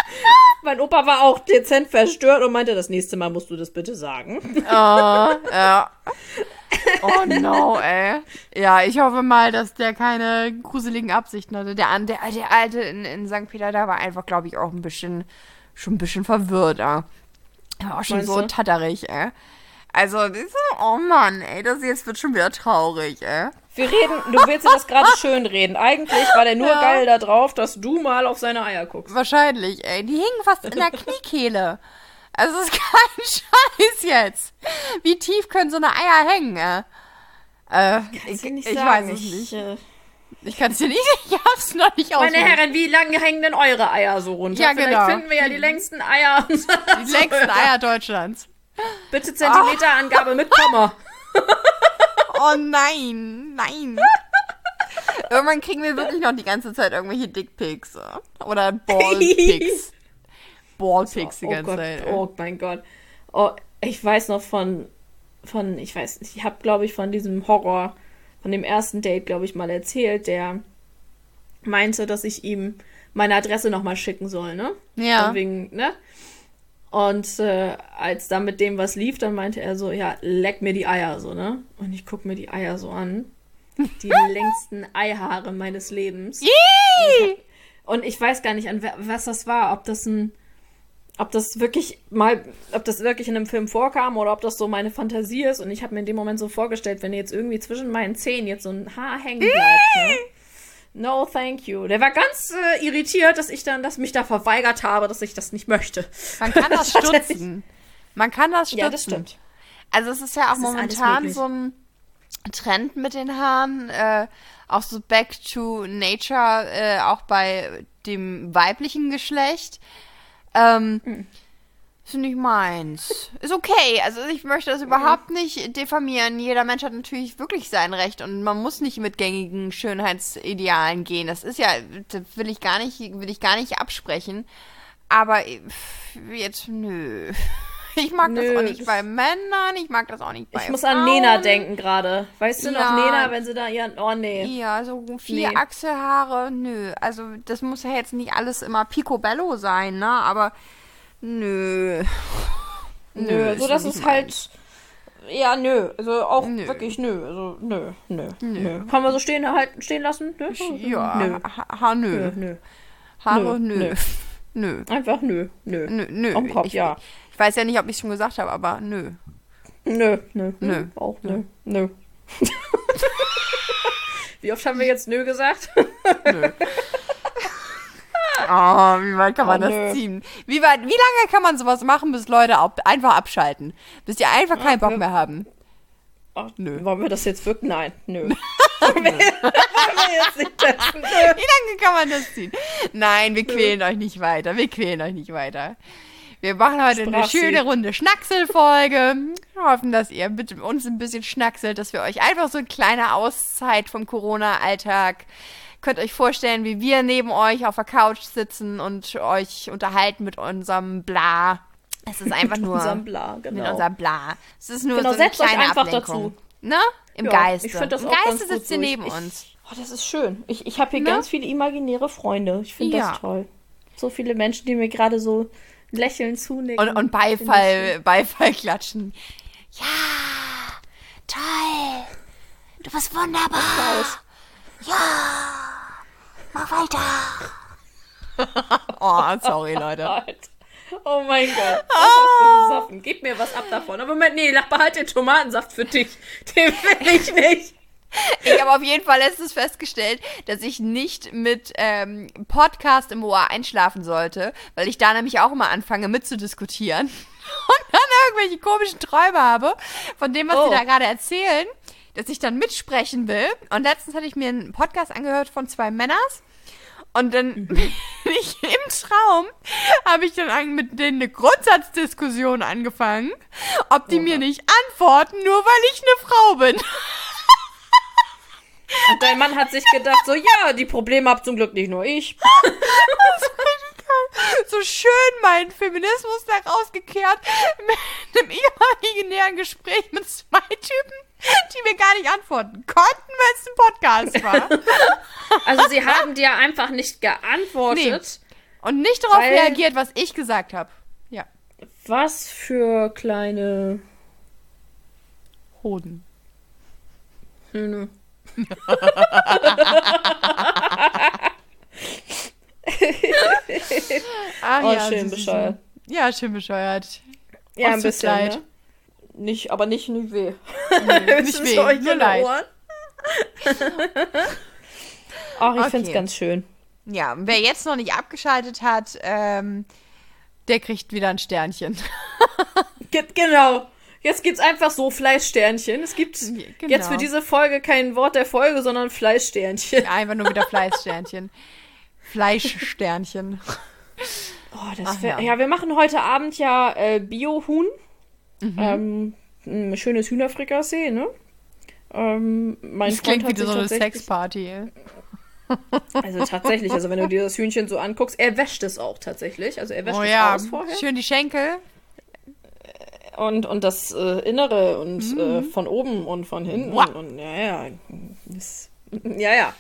<laughs> mein Opa war auch dezent verstört und meinte, das nächste Mal musst du das bitte sagen. Oh, ja. <laughs> Oh no, ey. Ja, ich hoffe mal, dass der keine gruseligen Absichten hatte. Der, der, der Alte in, in St. Peter, da war einfach, glaube ich, auch ein bisschen, schon ein bisschen verwirrt. Ja. Er war auch schon Meinst so du? tatterig, ey. Also, oh Mann, ey, das jetzt wird schon wieder traurig, ey. Wir reden, du willst dir das gerade schön reden. Eigentlich war der nur ja. geil da drauf, dass du mal auf seine Eier guckst. Wahrscheinlich, ey. Die hingen fast in der Kniekehle. Also, es ist <laughs> kein Scheiß jetzt. Wie tief können so eine Eier hängen, ey? Äh, ich, ich weiß es nicht. Äh, ich kann es dir nicht, <laughs> ich hab's noch nicht Meine Herren, wie lange hängen denn eure Eier so runter? Ja, Vielleicht genau. finden wir ja die längsten Eier. <laughs> Die längsten Eier Deutschlands. Bitte Zentimeterangabe oh. mit Komma. Oh nein, nein. Irgendwann kriegen wir wirklich noch die ganze Zeit irgendwelche Dickpics. Oder Ballpics. Ballpics die oh ganze Gott, Zeit. Oh mein Gott. Oh, ich weiß noch von, von ich weiß nicht, ich habe, glaube ich, von diesem Horror, von dem ersten Date, glaube ich, mal erzählt, der meinte, dass ich ihm meine Adresse nochmal schicken soll, ne? Ja. wegen, ne? Und äh, als dann mit dem was lief, dann meinte er so, ja, leck mir die Eier so, ne? Und ich guck mir die Eier so an. <laughs> Die längsten Eihaare meines Lebens. Yee! Und ich weiß gar nicht, an was das war, ob das ein, ob das wirklich mal, ob das wirklich in einem Film vorkam oder ob das so meine Fantasie ist. Und ich habe mir in dem Moment so vorgestellt, wenn jetzt irgendwie zwischen meinen Zähnen jetzt so ein Haar hängen bleibt, ne? No, thank you. Der war ganz äh, irritiert, dass ich dann, dass mich da verweigert habe, dass ich das nicht möchte. Man kann das <laughs> stutzen. Man kann das stutzen. Ja, das stimmt. Also es ist ja auch das momentan so ein Trend mit den Haaren, äh, auch so back to nature, äh, auch bei dem weiblichen Geschlecht. Ähm, hm. Ist nicht meins. Ist okay. Also ich möchte das überhaupt nicht diffamieren. Jeder Mensch hat natürlich wirklich sein Recht und man muss nicht mit gängigen Schönheitsidealen gehen. Das ist ja, das will ich gar nicht, will ich gar nicht absprechen. Aber jetzt, nö. Ich mag Nö, das auch nicht bei Männern, ich mag das auch nicht bei Ich muss Frauen. an Nena denken gerade. Weißt du ja. noch Nena, wenn sie da ihren. Oh nee. Ja, so vier nee. Achselhaare, nö. Also das muss ja jetzt nicht alles immer picobello sein, ne? Aber Nö. Nö, so das ist halt. Ja, nö. Also auch nö. wirklich nö. Also nö, nö, nö. nö. Kann man so stehen, halt, stehen lassen? Nö? Ja, nö. Ha, ha nö. nö. Haare nö. Nö. <laughs> nö. Einfach nö. Nö. Nö, nö. Am Kopf, ich, ja. Ich weiß ja nicht, ob ich es schon gesagt habe, aber nö. Nö, nö. Nö. Auch nö. Nö. <laughs> Wie oft haben wir jetzt nö gesagt? Nö. Oh, <laughs> wie weit kann man oh, das nö. ziehen? Wie, weit, wie lange kann man sowas machen, bis Leute ab, einfach abschalten? Bis die einfach keinen Bock mehr haben? Ach, nö. Wollen wir das jetzt wirklich? Nein, nö. <laughs> wollen wir, jetzt nicht testen? Wie lange kann man das ziehen? Nein, wir quälen euch nicht weiter. Wir quälen euch nicht weiter. Wir machen heute Sprach eine schöne Runde Schnackselfolge. Wir hoffen, dass ihr mit uns ein bisschen schnackselt, dass wir euch einfach so eine kleine Auszeit vom Corona-Alltag könnt euch vorstellen, wie wir neben euch auf der Couch sitzen und euch unterhalten mit unserem Bla. Es ist einfach <laughs> nur. Mit unserem Bla, genau. Mit unserem Bla. Es ist nur genau, so eine kleine euch einfach Ablenkung. dazu. Ne? Im ja, Geiste. Ich das Im Geiste sitzt ihr neben ich, uns. Oh, das ist schön. Ich, ich habe hier ne? ganz viele imaginäre Freunde. Ich finde ja. das toll. So viele Menschen, die mir gerade so lächeln zunicken. Und, und Beifall, Beifall klatschen. Ja, toll. Du bist wunderbar. Ja, mach weiter. oh, sorry, Leute. <laughs> Oh mein Gott. Was hast du gesoffen? Gib mir was ab davon. Aber Moment, nee, behalt den Tomatensaft für dich. Den will ich nicht. Ich habe auf jeden Fall letztens festgestellt, dass ich nicht mit ähm, Podcast im Ohr einschlafen sollte, weil ich da nämlich auch immer anfange mitzudiskutieren <laughs> und dann irgendwelche komischen Träume habe von dem, was oh. sie da gerade erzählen dass ich dann mitsprechen will. Und letztens hatte ich mir einen Podcast angehört von zwei Männers. Und dann mhm. <laughs> bin ich im Traum, habe ich dann mit denen eine Grundsatzdiskussion angefangen, ob die Oha. mir nicht antworten, nur weil ich eine Frau bin. <laughs> Und dein Mann hat sich gedacht, so, ja, die Probleme habt zum Glück nicht nur ich. <laughs> so schön meinen Feminismus da rausgekehrt mit einem imaginären Gespräch mit zwei Typen, die mir gar nicht antworten konnten, weil es ein Podcast war. Also sie haben dir einfach nicht geantwortet. Und nicht darauf reagiert, was ich gesagt habe. Ja. Was für kleine Hoden. Hühner. <laughs> Ach Oh, ja, schön bescheuert. Ja, schön bescheuert. Ja, ein bisschen. leid. Ne? Nicht, aber nicht nie weh. <laughs> nicht Höchstens weh, euch nur leid. Ohren. <laughs> Ach, ich Okay. find's ganz schön. Ja, wer jetzt noch nicht abgeschaltet hat, ähm, der kriegt wieder ein Sternchen. Ge genau. Jetzt gibt's einfach so Fleischsternchen. Es gibt Genau. jetzt für diese Folge kein Wort der Folge, sondern Fleischsternchen. Einfach nur wieder Fleißsternchen. Fleischsternchen. Oh, das wär, ja. ja. wir machen heute Abend ja äh, Bio-Huhn. Ähm, ein schönes Hühnerfrikassee, ne? Ähm, mein Das Freund klingt hat wie sich so eine Sexparty. Also tatsächlich, also wenn du dir das Hühnchen so anguckst, er wäscht es auch tatsächlich. Also er wäscht Oh es ja, aus vorher. schön die Schenkel. Und, und das äh, Innere und äh, von oben und von hinten. Wow. Und ja, ja. Das, <laughs> ja, ja.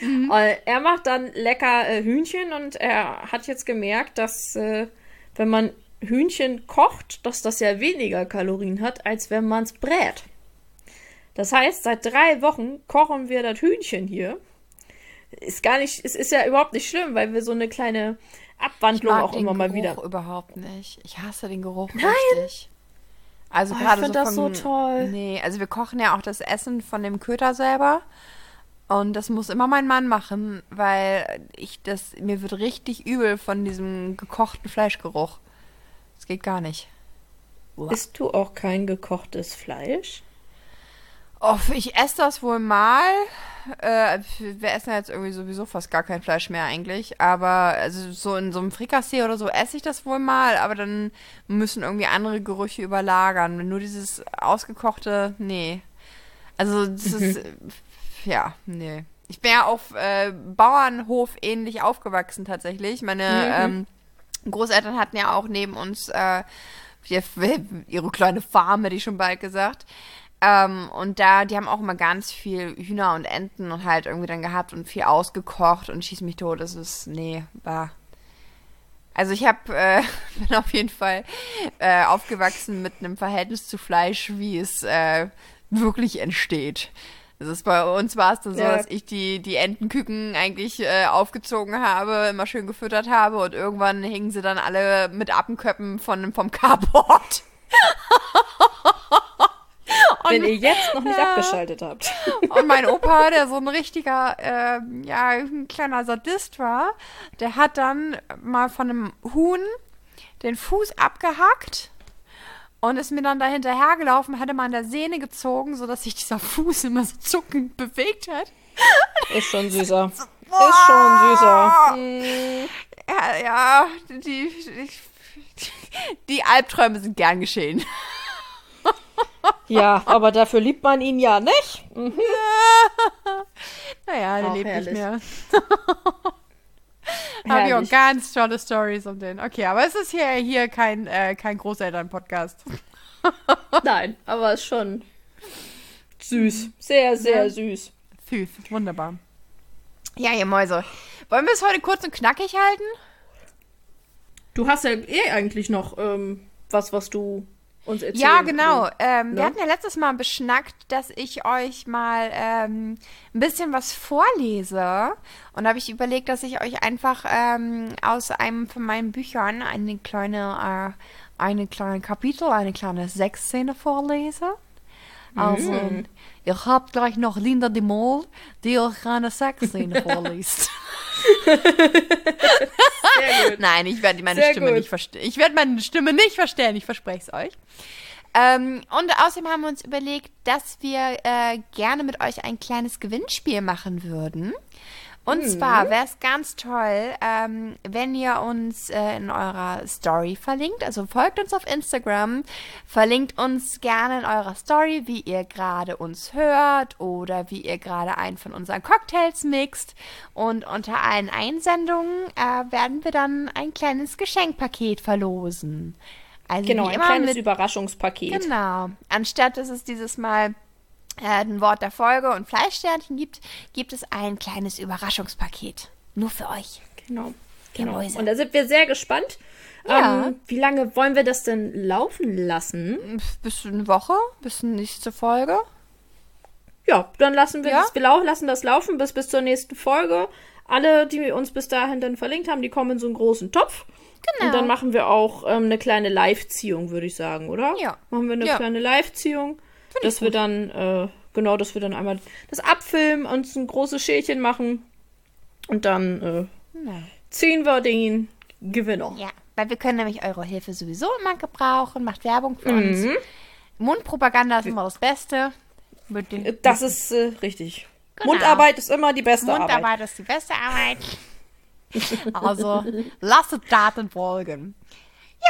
Äh, er macht dann lecker äh, Hühnchen und er hat jetzt gemerkt, dass äh, wenn man Hühnchen kocht, dass das ja weniger Kalorien hat, als wenn man es brät. Das heißt, seit drei Wochen kochen wir das Hühnchen hier. Ist gar nicht, es ist ja überhaupt nicht schlimm, weil wir so eine kleine Abwandlung auch immer mal Geruch wieder. überhaupt nicht. Ich hasse den Geruch richtig. Also Oh, ich gerade find so das so toll. Nee, also wir kochen ja auch das Essen von dem Köter selber. Und das muss immer mein Mann machen, weil ich das, mir wird richtig übel von diesem gekochten Fleischgeruch. Das geht gar nicht. Isst du auch kein gekochtes Fleisch? Oh, ich esse das wohl mal. Äh, wir essen ja jetzt irgendwie sowieso fast gar kein Fleisch mehr eigentlich. Aber also so in so einem Frikassee oder so esse ich das wohl mal. Aber dann müssen irgendwie andere Gerüche überlagern. Nur dieses ausgekochte, nee. Also das ist, äh, <laughs> ja, nee. Ich bin ja auf äh, Bauernhof ähnlich aufgewachsen tatsächlich. Meine ähm, Großeltern hatten ja auch neben uns äh, ihr- ihre kleine Farm, hätte ich schon bald gesagt. Ähm, und da, die haben auch immer ganz viel Hühner und Enten und halt irgendwie dann gehabt und viel ausgekocht und schieß mich tot. Das ist, nee, war. Also ich habe, äh, <laughs> bin auf jeden Fall äh, aufgewachsen mit einem Verhältnis zu Fleisch, wie es äh, wirklich entsteht. Das ist bei uns war es dann so, Ja. dass ich die, die Entenküken eigentlich äh, aufgezogen habe, immer schön gefüttert habe und irgendwann hingen sie dann alle mit Appenköppen von, vom Carport. <laughs> <laughs> Wenn ihr jetzt noch nicht Ja. abgeschaltet habt. <laughs> Und mein Opa, der so ein richtiger, ähm, ja, ein kleiner Sadist war, der hat dann mal von einem Huhn den Fuß abgehackt und ist mir dann da hinterhergelaufen, hatte mal an der Sehne gezogen, sodass sich dieser Fuß immer so zuckend bewegt hat. Ist schon süßer. <laughs> Ist schon süßer. Ja, ja die, die, die Albträume sind gern geschehen. Ja, aber dafür liebt man ihn ja nicht. <laughs> Naja, der Auch lebt herrlich. nicht mehr. <laughs> Habe ich auch ganz tolle Stories um den. Okay, aber es ist hier, hier kein, äh, kein Großeltern-Podcast. <laughs> Nein, aber ist schon süß. Sehr, sehr Ja. süß. Süß, wunderbar. Ja, ihr Mäuse. Wollen wir es heute kurz und knackig halten? Du hast ja eh eigentlich noch ähm, was, was du uns erzählst. Ja, genau. Ähm, Wir ne? hatten ja letztes Mal beschnackt, dass ich euch mal ähm, ein bisschen was vorlese. Und da habe ich überlegt, dass ich euch einfach ähm, aus einem von meinen Büchern eine kleine, äh, eine kleine Kapitel, eine kleine Sexszene vorlese. Also, Mm. ihr habt gleich noch Linda de Mol, die euch eine Sexszene <laughs> vorliest. Nein, ich werde meine Sehr Stimme gut. nicht verstehen. Ich werde meine Stimme nicht verstehen, ich verspreche es euch. Ähm, und außerdem haben wir uns überlegt, dass wir äh, gerne mit euch ein kleines Gewinnspiel machen würden. Und zwar wäre es ganz toll, ähm, wenn ihr uns äh, in eurer Story verlinkt. Also folgt uns auf Instagram, verlinkt uns gerne in eurer Story, wie ihr gerade uns hört oder wie ihr gerade einen von unseren Cocktails mixt. Und unter allen Einsendungen äh, werden wir dann ein kleines Geschenkpaket verlosen. Also Genau, ein kleines mit Überraschungspaket. Genau. Anstatt dass es dieses Mal ein Wort der Folge und Fleischsternchen gibt, gibt es ein kleines Überraschungspaket. Nur für euch. Genau. Genau. Mäuse. Und da sind wir sehr gespannt. Ja. Ähm, wie lange wollen wir das denn laufen lassen? Bis eine Woche, bis nächste Folge. Ja, dann lassen wir Ja? das, wir lassen das laufen bis, bis zur nächsten Folge. Alle, die uns bis dahin dann verlinkt haben, die kommen in so einen großen Topf. Genau. Und dann machen wir auch ähm, eine kleine Live-Ziehung, würde ich sagen, oder? Ja. Machen wir eine Ja. kleine Live-Ziehung, dass wir dann, äh, genau, dass wir dann einmal das abfilmen, uns ein großes Schälchen machen und dann äh, ziehen wir den Gewinner. ja, weil wir können nämlich eure Hilfe sowieso immer gebrauchen. Macht Werbung für uns. Mundpropaganda ist immer das Beste. Das ist äh, richtig. Genau. Mundarbeit ist immer die beste Arbeit. Mundarbeit ist die beste Arbeit. Also, lasst Daten folgen.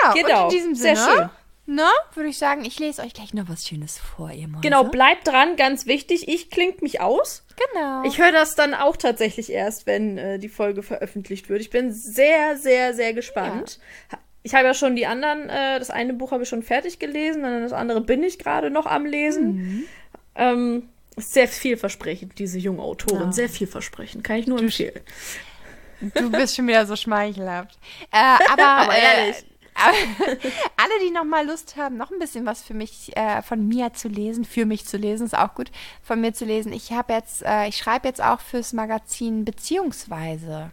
Ja, Genau, und in diesem sehr Sinne, schön. Ne, würde ich sagen, ich lese euch gleich noch was Schönes vor, ihr Mäuse. Genau, bleibt dran, ganz wichtig. Ich klingt mich aus. Genau. Ich höre das dann auch tatsächlich erst, wenn äh, die Folge veröffentlicht wird. Ich bin sehr, sehr, sehr gespannt. Ich habe ja schon die anderen, äh, das eine Buch habe ich schon fertig gelesen, dann das andere bin ich gerade noch am Lesen. Ähm, ist sehr vielversprechend, diese junge Autorin. Ja. Sehr vielversprechend. Kann ich nur empfehlen. Du bist schon wieder so schmeichelhaft. Äh, <laughs> aber, Aber äh, ehrlich. aber <laughs> alle, die noch mal Lust haben, noch ein bisschen was für mich, äh, von mir zu lesen, für mich zu lesen, ist auch gut, von mir zu lesen. Ich habe jetzt, äh, ich schreibe jetzt auch fürs Magazin Beziehungsweise.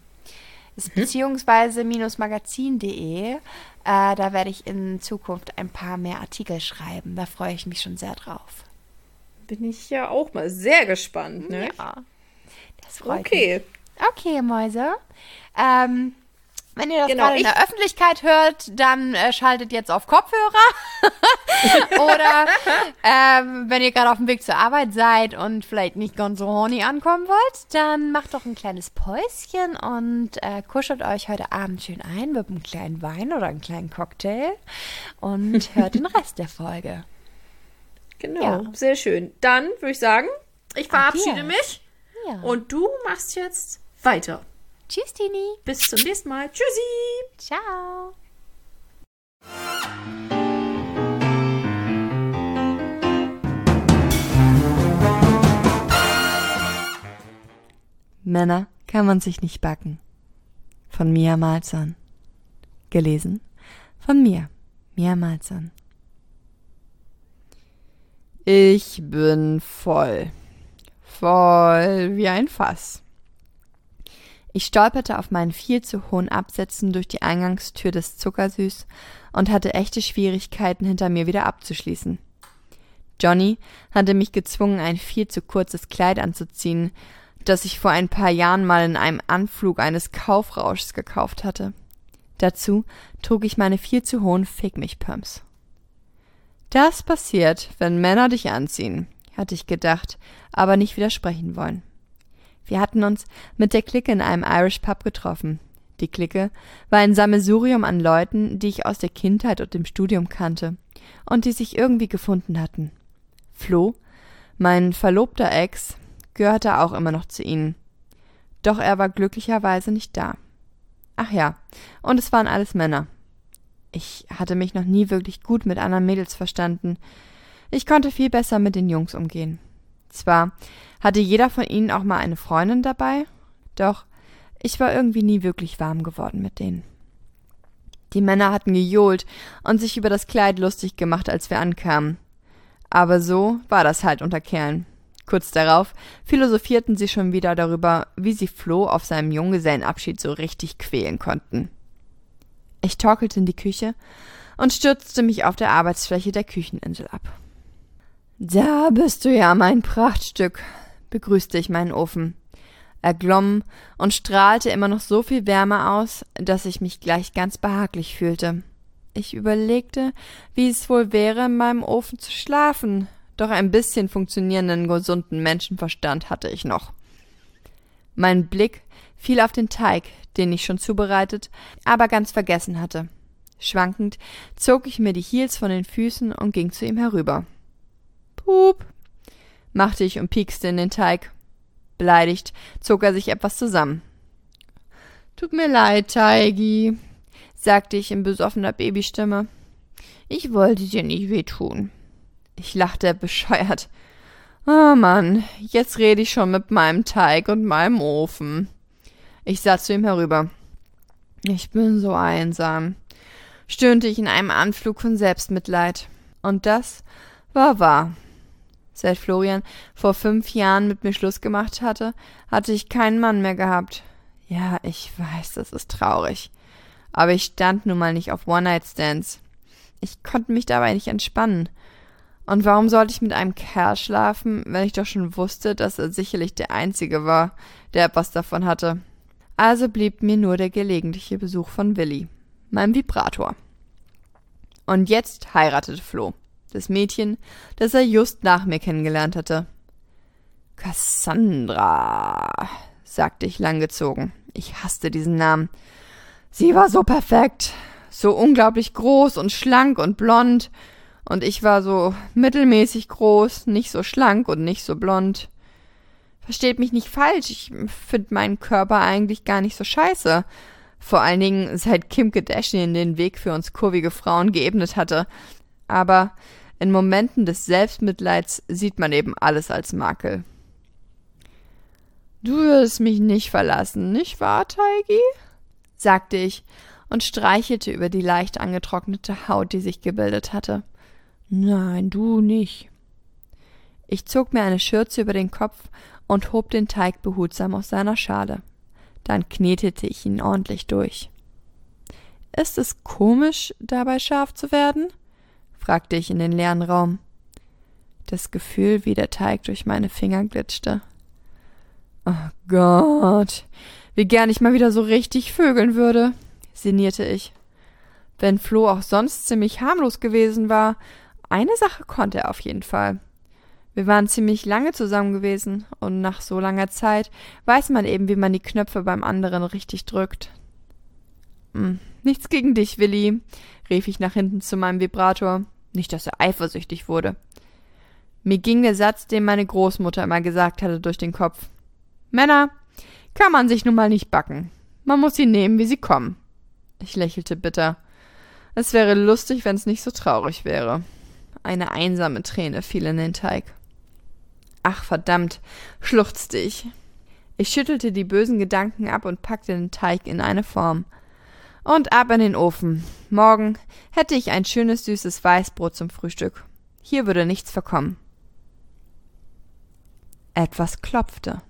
Ist beziehungsweise magazin.de. Äh, da werde ich in Zukunft ein paar mehr Artikel schreiben. Da freue ich mich schon sehr drauf. Bin ich ja auch mal sehr gespannt, ne? Ja. Das freut mich. Okay. Okay, Mäuse. Ähm, wenn ihr das Genau, gerade in der Öffentlichkeit hört, dann äh, schaltet jetzt auf Kopfhörer. <laughs> Oder ähm, wenn ihr gerade auf dem Weg zur Arbeit seid und vielleicht nicht ganz so horny ankommen wollt, dann macht doch ein kleines Päuschen und äh, kuschelt euch heute Abend schön ein mit einem kleinen Wein oder einem kleinen Cocktail und <laughs> hört den Rest der Folge. Genau. Ja. Sehr schön. Dann würde ich sagen, ich verabschiede Adios. mich Ja. und du machst jetzt weiter. Tschüss, Tini. Bis zum nächsten Mal. Tschüssi. Ciao. Männer kann man sich nicht backen. Von Mia Malzahn. Gelesen von mir, Mia Malzahn. Ich bin voll. Voll wie ein Fass. Ich stolperte auf meinen viel zu hohen Absätzen durch die Eingangstür des Zuckersüß und hatte echte Schwierigkeiten, hinter mir wieder abzuschließen. Johnny hatte mich gezwungen, ein viel zu kurzes Kleid anzuziehen, das ich vor ein paar Jahren mal in einem Anflug eines Kaufrauschs gekauft hatte. Dazu trug ich meine viel zu hohen Fick mich Pumps. Das passiert, wenn Männer dich anziehen, hatte ich gedacht, aber nicht widersprechen wollen. Wir hatten uns mit der Clique in einem Irish Pub getroffen. Die Clique war ein Sammelsurium an Leuten, die ich aus der Kindheit und dem Studium kannte und die sich irgendwie gefunden hatten. Flo, mein verlobter Ex, gehörte auch immer noch zu ihnen. Doch er war glücklicherweise nicht da. Ach ja, und es waren alles Männer. Ich hatte mich noch nie wirklich gut mit anderen Mädels verstanden. Ich konnte viel besser mit den Jungs umgehen. Zwar hatte jeder von ihnen auch mal eine Freundin dabei, doch ich war irgendwie nie wirklich warm geworden mit denen. Die Männer hatten gejohlt und sich über das Kleid lustig gemacht, als wir ankamen. Aber so war das halt unter Kerlen. Kurz darauf philosophierten sie schon wieder darüber, wie sie Flo auf seinem Junggesellenabschied so richtig quälen konnten. Ich torkelte in die Küche und stürzte mich auf der Arbeitsfläche der Kücheninsel ab. Da bist du ja, mein Prachtstück, begrüßte ich meinen Ofen. Er glomm und strahlte immer noch so viel Wärme aus, dass ich mich gleich ganz behaglich fühlte. Ich überlegte, wie es wohl wäre, in meinem Ofen zu schlafen, doch ein bisschen funktionierenden, gesunden Menschenverstand hatte ich noch. Mein Blick fiel auf den Teig, den ich schon zubereitet, aber ganz vergessen hatte. Schwankend zog ich mir die Heels von den Füßen und ging zu ihm herüber. Pup, machte ich und piekste in den Teig. Beleidigt zog er sich etwas zusammen. Tut mir leid, Teigi, sagte ich in besoffener Babystimme. Ich wollte dir nicht wehtun. Ich lachte bescheuert. Oh Mann, jetzt rede ich schon mit meinem Teig und meinem Ofen. Ich sah zu ihm herüber. Ich bin so einsam, stöhnte ich in einem Anflug von Selbstmitleid. Und das war wahr. Seit Florian vor fünf Jahren mit mir Schluss gemacht hatte, hatte ich keinen Mann mehr gehabt. Ja, ich weiß, das ist traurig. Aber ich stand nun mal nicht auf One-Night-Stands. Ich konnte mich dabei nicht entspannen. Und warum sollte ich mit einem Kerl schlafen, wenn ich doch schon wusste, dass er sicherlich der Einzige war, der etwas davon hatte? Also blieb mir nur der gelegentliche Besuch von Willi, meinem Vibrator. Und jetzt heiratete Flo, das Mädchen, das er just nach mir kennengelernt hatte. Cassandra, sagte ich langgezogen. Ich hasste diesen Namen. Sie war so perfekt, so unglaublich groß und schlank und blond, und ich war so mittelmäßig groß, nicht so schlank und nicht so blond. Versteht mich nicht falsch, ich finde meinen Körper eigentlich gar nicht so scheiße. Vor allen Dingen, seit Kim Kardashian den Weg für uns kurvige Frauen geebnet hatte. Aber in Momenten des Selbstmitleids sieht man eben alles als Makel. Du wirst mich nicht verlassen, nicht wahr, Taigi? sagte ich und streichelte über die leicht angetrocknete Haut, die sich gebildet hatte. Nein, du nicht. Ich zog mir eine Schürze über den Kopf und hob den Teig behutsam aus seiner Schale. Dann knetete ich ihn ordentlich durch. Ist es komisch, dabei scharf zu werden? Fragte ich in den leeren Raum. Das Gefühl, wie der Teig durch meine Finger glitschte. Oh Gott, wie gern ich mal wieder so richtig vögeln würde, sinnierte ich. Wenn Flo auch sonst ziemlich harmlos gewesen war, eine Sache konnte er auf jeden Fall. Wir waren ziemlich lange zusammen gewesen und nach so langer Zeit weiß man eben, wie man die Knöpfe beim anderen richtig drückt. Hm, nichts gegen dich, Willi, rief ich nach hinten zu meinem Vibrator. Nicht, dass er eifersüchtig wurde. Mir ging der Satz, den meine Großmutter immer gesagt hatte, durch den Kopf. Männer kann man sich nun mal nicht backen. Man muss sie nehmen, wie sie kommen. Ich lächelte bitter. Es wäre lustig, wenn es nicht so traurig wäre. Eine einsame Träne fiel in den Teig. Ach verdammt, schluchzte ich. Ich schüttelte die bösen Gedanken ab und packte den Teig in eine Form. Und ab in den Ofen. Morgen hätte ich ein schönes süßes Weißbrot zum Frühstück. Hier würde nichts verkommen. Etwas klopfte.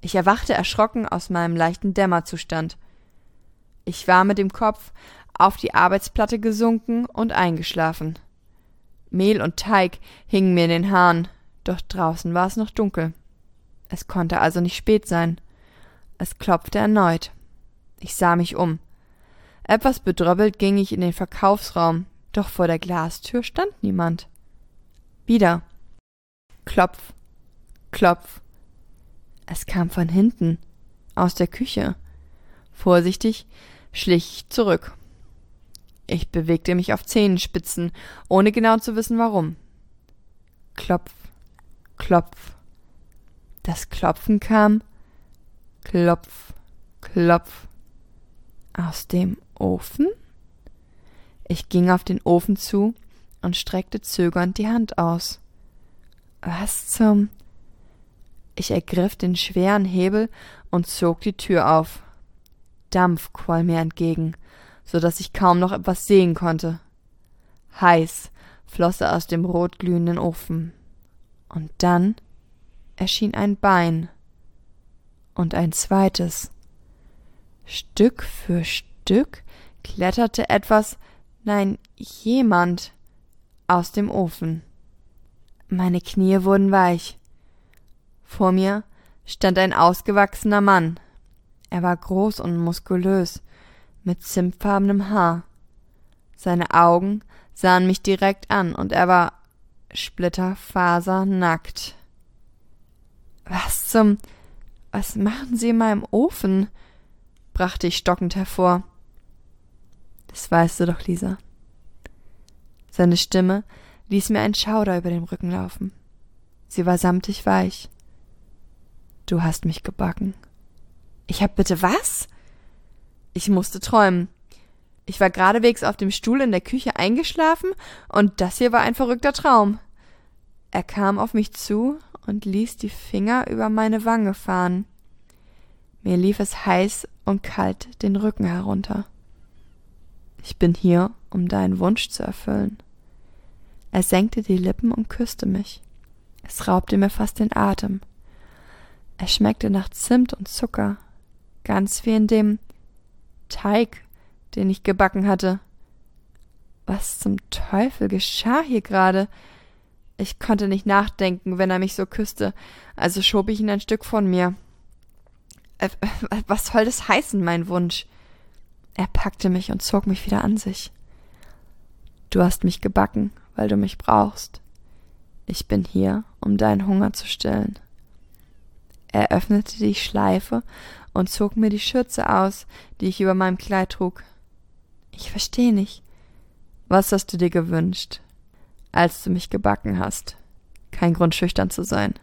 Ich erwachte erschrocken aus meinem leichten Dämmerzustand. Ich war mit dem Kopf auf die Arbeitsplatte gesunken und eingeschlafen. Mehl und Teig hingen mir in den Haaren, doch draußen war es noch dunkel. Es konnte also nicht spät sein. Es klopfte erneut. Ich sah mich um. Etwas bedröppelt ging ich in den Verkaufsraum, doch vor der Glastür stand niemand. Wieder. Klopf, klopf. Es kam von hinten, aus der Küche. Vorsichtig schlich ich zurück. Ich bewegte mich auf Zehenspitzen, ohne genau zu wissen warum. Klopf, klopf. Das Klopfen kam. Klopf, klopf. Aus dem Ofen? Ich ging auf den Ofen zu und streckte zögernd die Hand aus. Was zum. Ich ergriff den schweren Hebel und zog die Tür auf. Dampf quoll mir entgegen so dass ich kaum noch etwas sehen konnte. Heiß floss er aus dem rotglühenden Ofen. Und dann erschien ein Bein und ein zweites. Stück für Stück kletterte etwas, nein, jemand aus dem Ofen. Meine Knie wurden weich. Vor mir stand ein ausgewachsener Mann. Er war groß und muskulös, mit zimtfarbenem Haar. Seine Augen sahen mich direkt an und er war splitterfasernackt. Was zum. Was machen Sie in meinem Ofen? brachte ich stockend hervor. Das weißt du doch, Lisa. Seine Stimme ließ mir einen Schauder über den Rücken laufen. Sie war samtig weich. Du hast mich gebacken. Ich hab bitte was? Ich musste träumen. Ich war geradewegs auf dem Stuhl in der Küche eingeschlafen und das hier war ein verrückter Traum. Er kam auf mich zu und ließ die Finger über meine Wange fahren. Mir lief es heiß und kalt den Rücken herunter. Ich bin hier, um deinen Wunsch zu erfüllen. Er senkte die Lippen und küsste mich. Es raubte mir fast den Atem. Er schmeckte nach Zimt und Zucker, ganz wie in dem Teig, den ich gebacken hatte. Was zum Teufel geschah hier gerade? Ich konnte nicht nachdenken, wenn er mich so küsste, also schob ich ihn ein Stück von mir. Äh, <laughs> was soll das heißen, mein Wunsch? Er packte mich und zog mich wieder an sich. Du hast mich gebacken, weil du mich brauchst. Ich bin hier, um deinen Hunger zu stillen. Er öffnete die Schleife und zog mir die Schürze aus, die ich über meinem Kleid trug. Ich verstehe nicht. Was hast du dir gewünscht, als du mich gebacken hast? Kein Grund, schüchtern zu sein.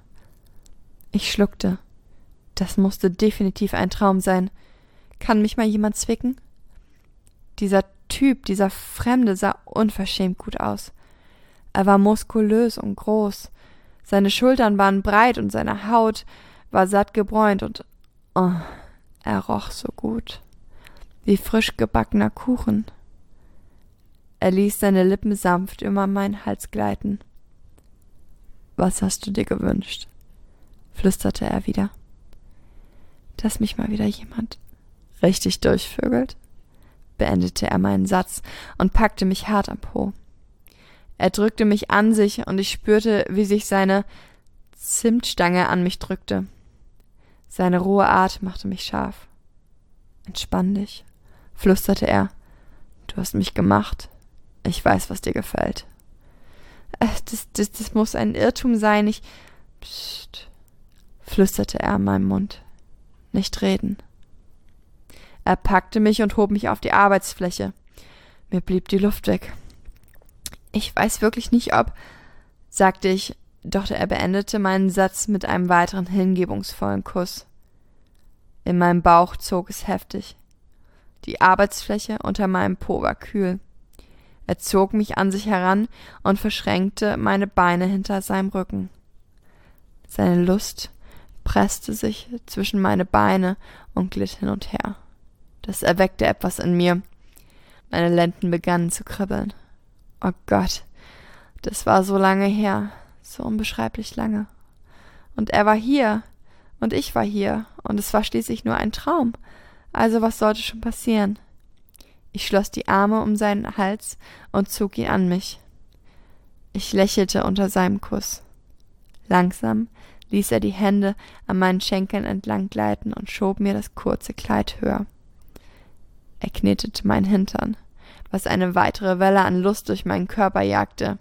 Ich schluckte. Das musste definitiv ein Traum sein. Kann mich mal jemand zwicken? Dieser Typ, dieser Fremde sah unverschämt gut aus. Er war muskulös und groß. Seine Schultern waren breit und seine Haut war satt gebräunt und oh, er roch so gut. Wie frisch gebackener Kuchen. Er ließ seine Lippen sanft über meinen Hals gleiten. Was hast du dir gewünscht? flüsterte er wieder dass mich mal wieder jemand richtig durchvögelt, beendete er meinen Satz und packte mich hart am Po. Er drückte mich an sich und ich spürte, wie sich seine Zimtstange an mich drückte. Seine rohe Art machte mich scharf. Entspann dich, flüsterte er. Du hast mich gemacht. Ich weiß, was dir gefällt. Äh, das, das, das muss ein Irrtum sein. Ich. Psst, flüsterte er an meinem Mund nicht reden. Er packte mich und hob mich auf die Arbeitsfläche. Mir blieb die Luft weg. Ich weiß wirklich nicht, ob, sagte ich, doch er beendete meinen Satz mit einem weiteren hingebungsvollen Kuss. In meinem Bauch zog es heftig. Die Arbeitsfläche unter meinem Po war kühl. Er zog mich an sich heran und verschränkte meine Beine hinter seinem Rücken. Seine Lust presste sich zwischen meine Beine und glitt hin und her. Das erweckte etwas in mir. Meine Lenden begannen zu kribbeln. Oh Gott, das war so lange her, so unbeschreiblich lange. Und er war hier, und ich war hier, und es war schließlich nur ein Traum. Also was sollte schon passieren? Ich schloss die Arme um seinen Hals und zog ihn an mich. Ich lächelte unter seinem Kuss. Langsam ließ er die Hände an meinen Schenkeln entlang gleiten und schob mir das kurze Kleid höher. Er knetete meinen Hintern, was eine weitere Welle an Lust durch meinen Körper jagte.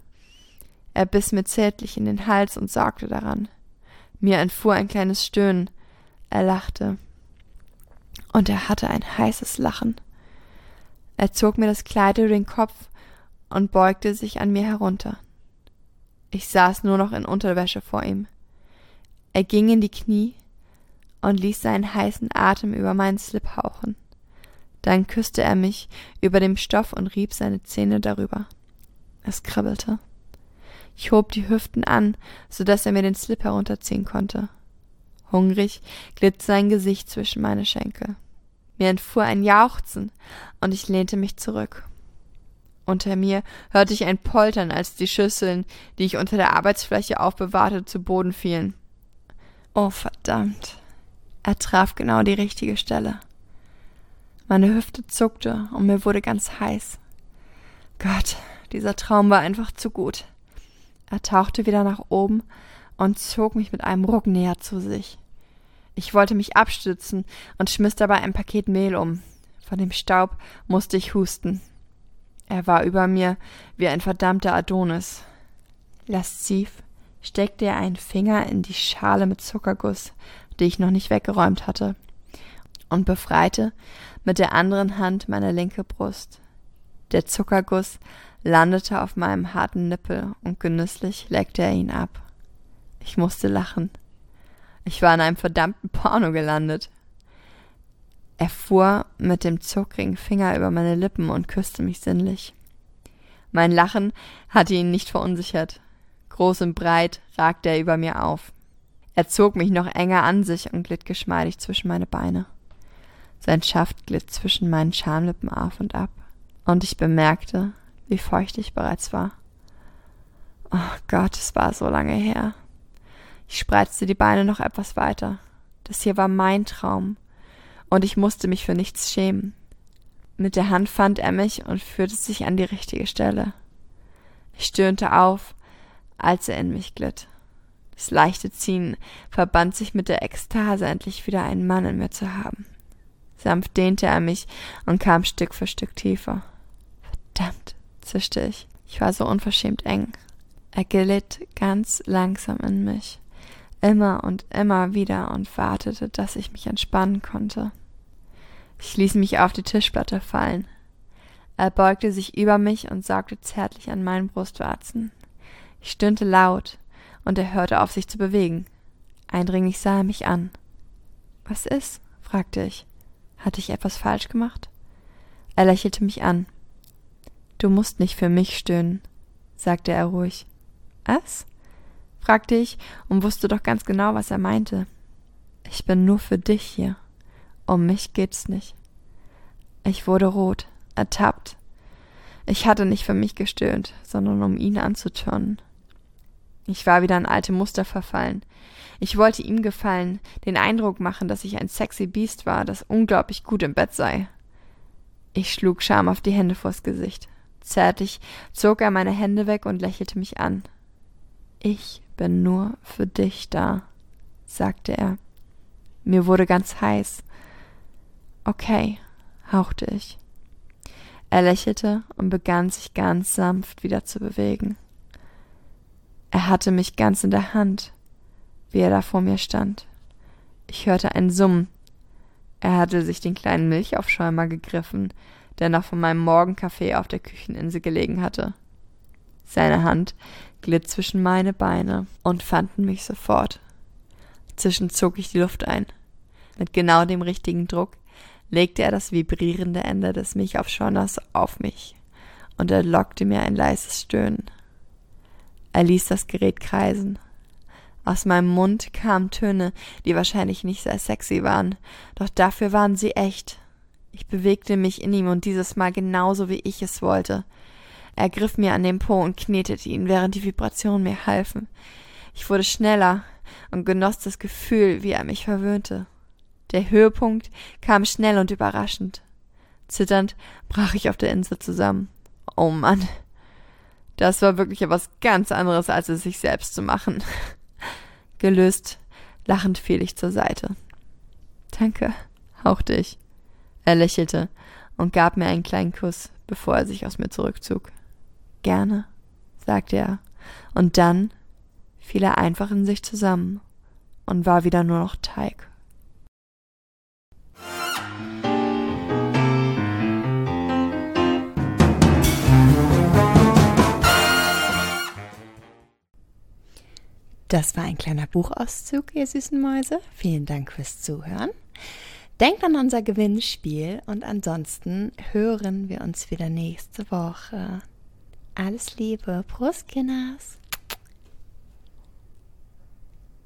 Er biss mir zärtlich in den Hals und sorgte daran. Mir entfuhr ein kleines Stöhnen. Er lachte. Und er hatte ein heißes Lachen. Er zog mir das Kleid über den Kopf und beugte sich an mir herunter. Ich saß nur noch in Unterwäsche vor ihm. Er ging in die Knie und ließ seinen heißen Atem über meinen Slip hauchen. Dann küsste er mich über dem Stoff und rieb seine Zähne darüber. Es kribbelte. Ich hob die Hüften an, so dass er mir den Slip herunterziehen konnte. Hungrig glitt sein Gesicht zwischen meine Schenkel. Mir entfuhr ein Jauchzen, und ich lehnte mich zurück. Unter mir hörte ich ein Poltern, als die Schüsseln, die ich unter der Arbeitsfläche aufbewahrte, zu Boden fielen. Oh verdammt. Er traf genau die richtige Stelle. Meine Hüfte zuckte und mir wurde ganz heiß. Gott, dieser Traum war einfach zu gut. Er tauchte wieder nach oben und zog mich mit einem Ruck näher zu sich. Ich wollte mich abstützen und schmiss dabei ein Paket Mehl um. Von dem Staub musste ich husten. Er war über mir wie ein verdammter Adonis. Lasziv, steckte er einen Finger in die Schale mit Zuckerguss, die ich noch nicht weggeräumt hatte, und befreite mit der anderen Hand meine linke Brust. Der Zuckerguss landete auf meinem harten Nippel und genüsslich leckte er ihn ab. Ich musste lachen. Ich war in einem verdammten Porno gelandet. Er fuhr mit dem zuckrigen Finger über meine Lippen und küsste mich sinnlich. Mein Lachen hatte ihn nicht verunsichert. Groß und breit ragte er über mir auf. Er zog mich noch enger an sich und glitt geschmeidig zwischen meine Beine. Sein Schaft glitt zwischen meinen Schamlippen auf und ab, und ich bemerkte, wie feucht ich bereits war. Oh Gott, es war so lange her. Ich spreizte die Beine noch etwas weiter. Das hier war mein Traum, und ich musste mich für nichts schämen. Mit der Hand fand er mich und führte sich an die richtige Stelle. Ich stöhnte auf, als er in mich glitt. Das leichte Ziehen verband sich mit der Ekstase, endlich wieder einen Mann in mir zu haben. Sanft dehnte er mich und kam Stück für Stück tiefer. Verdammt, zischte ich. Ich war so unverschämt eng. Er glitt ganz langsam in mich, immer und immer wieder und wartete, dass ich mich entspannen konnte. Ich ließ mich auf die Tischplatte fallen. Er beugte sich über mich und saugte zärtlich an meinen Brustwarzen. Ich stöhnte laut, und er hörte auf, sich zu bewegen. Eindringlich sah er mich an. Was ist? fragte ich. Hatte ich etwas falsch gemacht? Er lächelte mich an. Du musst nicht für mich stöhnen, sagte er ruhig. Was? fragte ich und wusste doch ganz genau, was er meinte. Ich bin nur für dich hier. Um mich geht's nicht. Ich wurde rot, ertappt. Ich hatte nicht für mich gestöhnt, sondern um ihn anzuturnen. Ich war wieder in alte Muster verfallen. Ich wollte ihm gefallen, den Eindruck machen, dass ich ein sexy Biest war, das unglaublich gut im Bett sei. Ich schlug Scham auf die Hände vors Gesicht. Zärtlich zog er meine Hände weg und lächelte mich an. Ich bin nur für dich da, sagte er. Mir wurde ganz heiß. Okay, hauchte ich. Er lächelte und begann sich ganz sanft wieder zu bewegen. Er hatte mich ganz in der Hand, wie er da vor mir stand. Ich hörte ein Summen. Er hatte sich den kleinen Milchaufschäumer gegriffen, der noch von meinem Morgenkaffee auf der Kücheninsel gelegen hatte. Seine Hand glitt zwischen meine Beine und fanden mich sofort. Zwischen zog ich die Luft ein. Mit genau dem richtigen Druck legte er das vibrierende Ende des Milchaufschäumers auf mich, und er lockte mir ein leises Stöhnen. Er ließ das Gerät kreisen. Aus meinem Mund kamen Töne, die wahrscheinlich nicht sehr sexy waren, doch dafür waren sie echt. Ich bewegte mich in ihm und dieses Mal genauso wie ich es wollte. Er griff mir an den Po und knetete ihn, während die Vibrationen mir halfen. Ich wurde schneller und genoss das Gefühl, wie er mich verwöhnte. Der Höhepunkt kam schnell und überraschend. Zitternd brach ich auf der Insel zusammen. Oh Mann, das war wirklich etwas ganz anderes, als es sich selbst zu machen. Gelöst, lachend fiel ich zur Seite. Danke, hauchte ich. Er lächelte und gab mir einen kleinen Kuss, bevor er sich aus mir zurückzog. Gerne, sagte er, und dann fiel er einfach in sich zusammen und war wieder nur noch Teig. Das war ein kleiner Buchauszug, ihr süßen Mäuse. Vielen Dank fürs Zuhören. Denkt an unser Gewinnspiel und ansonsten hören wir uns wieder nächste Woche. Alles Liebe, Prost, Kinders!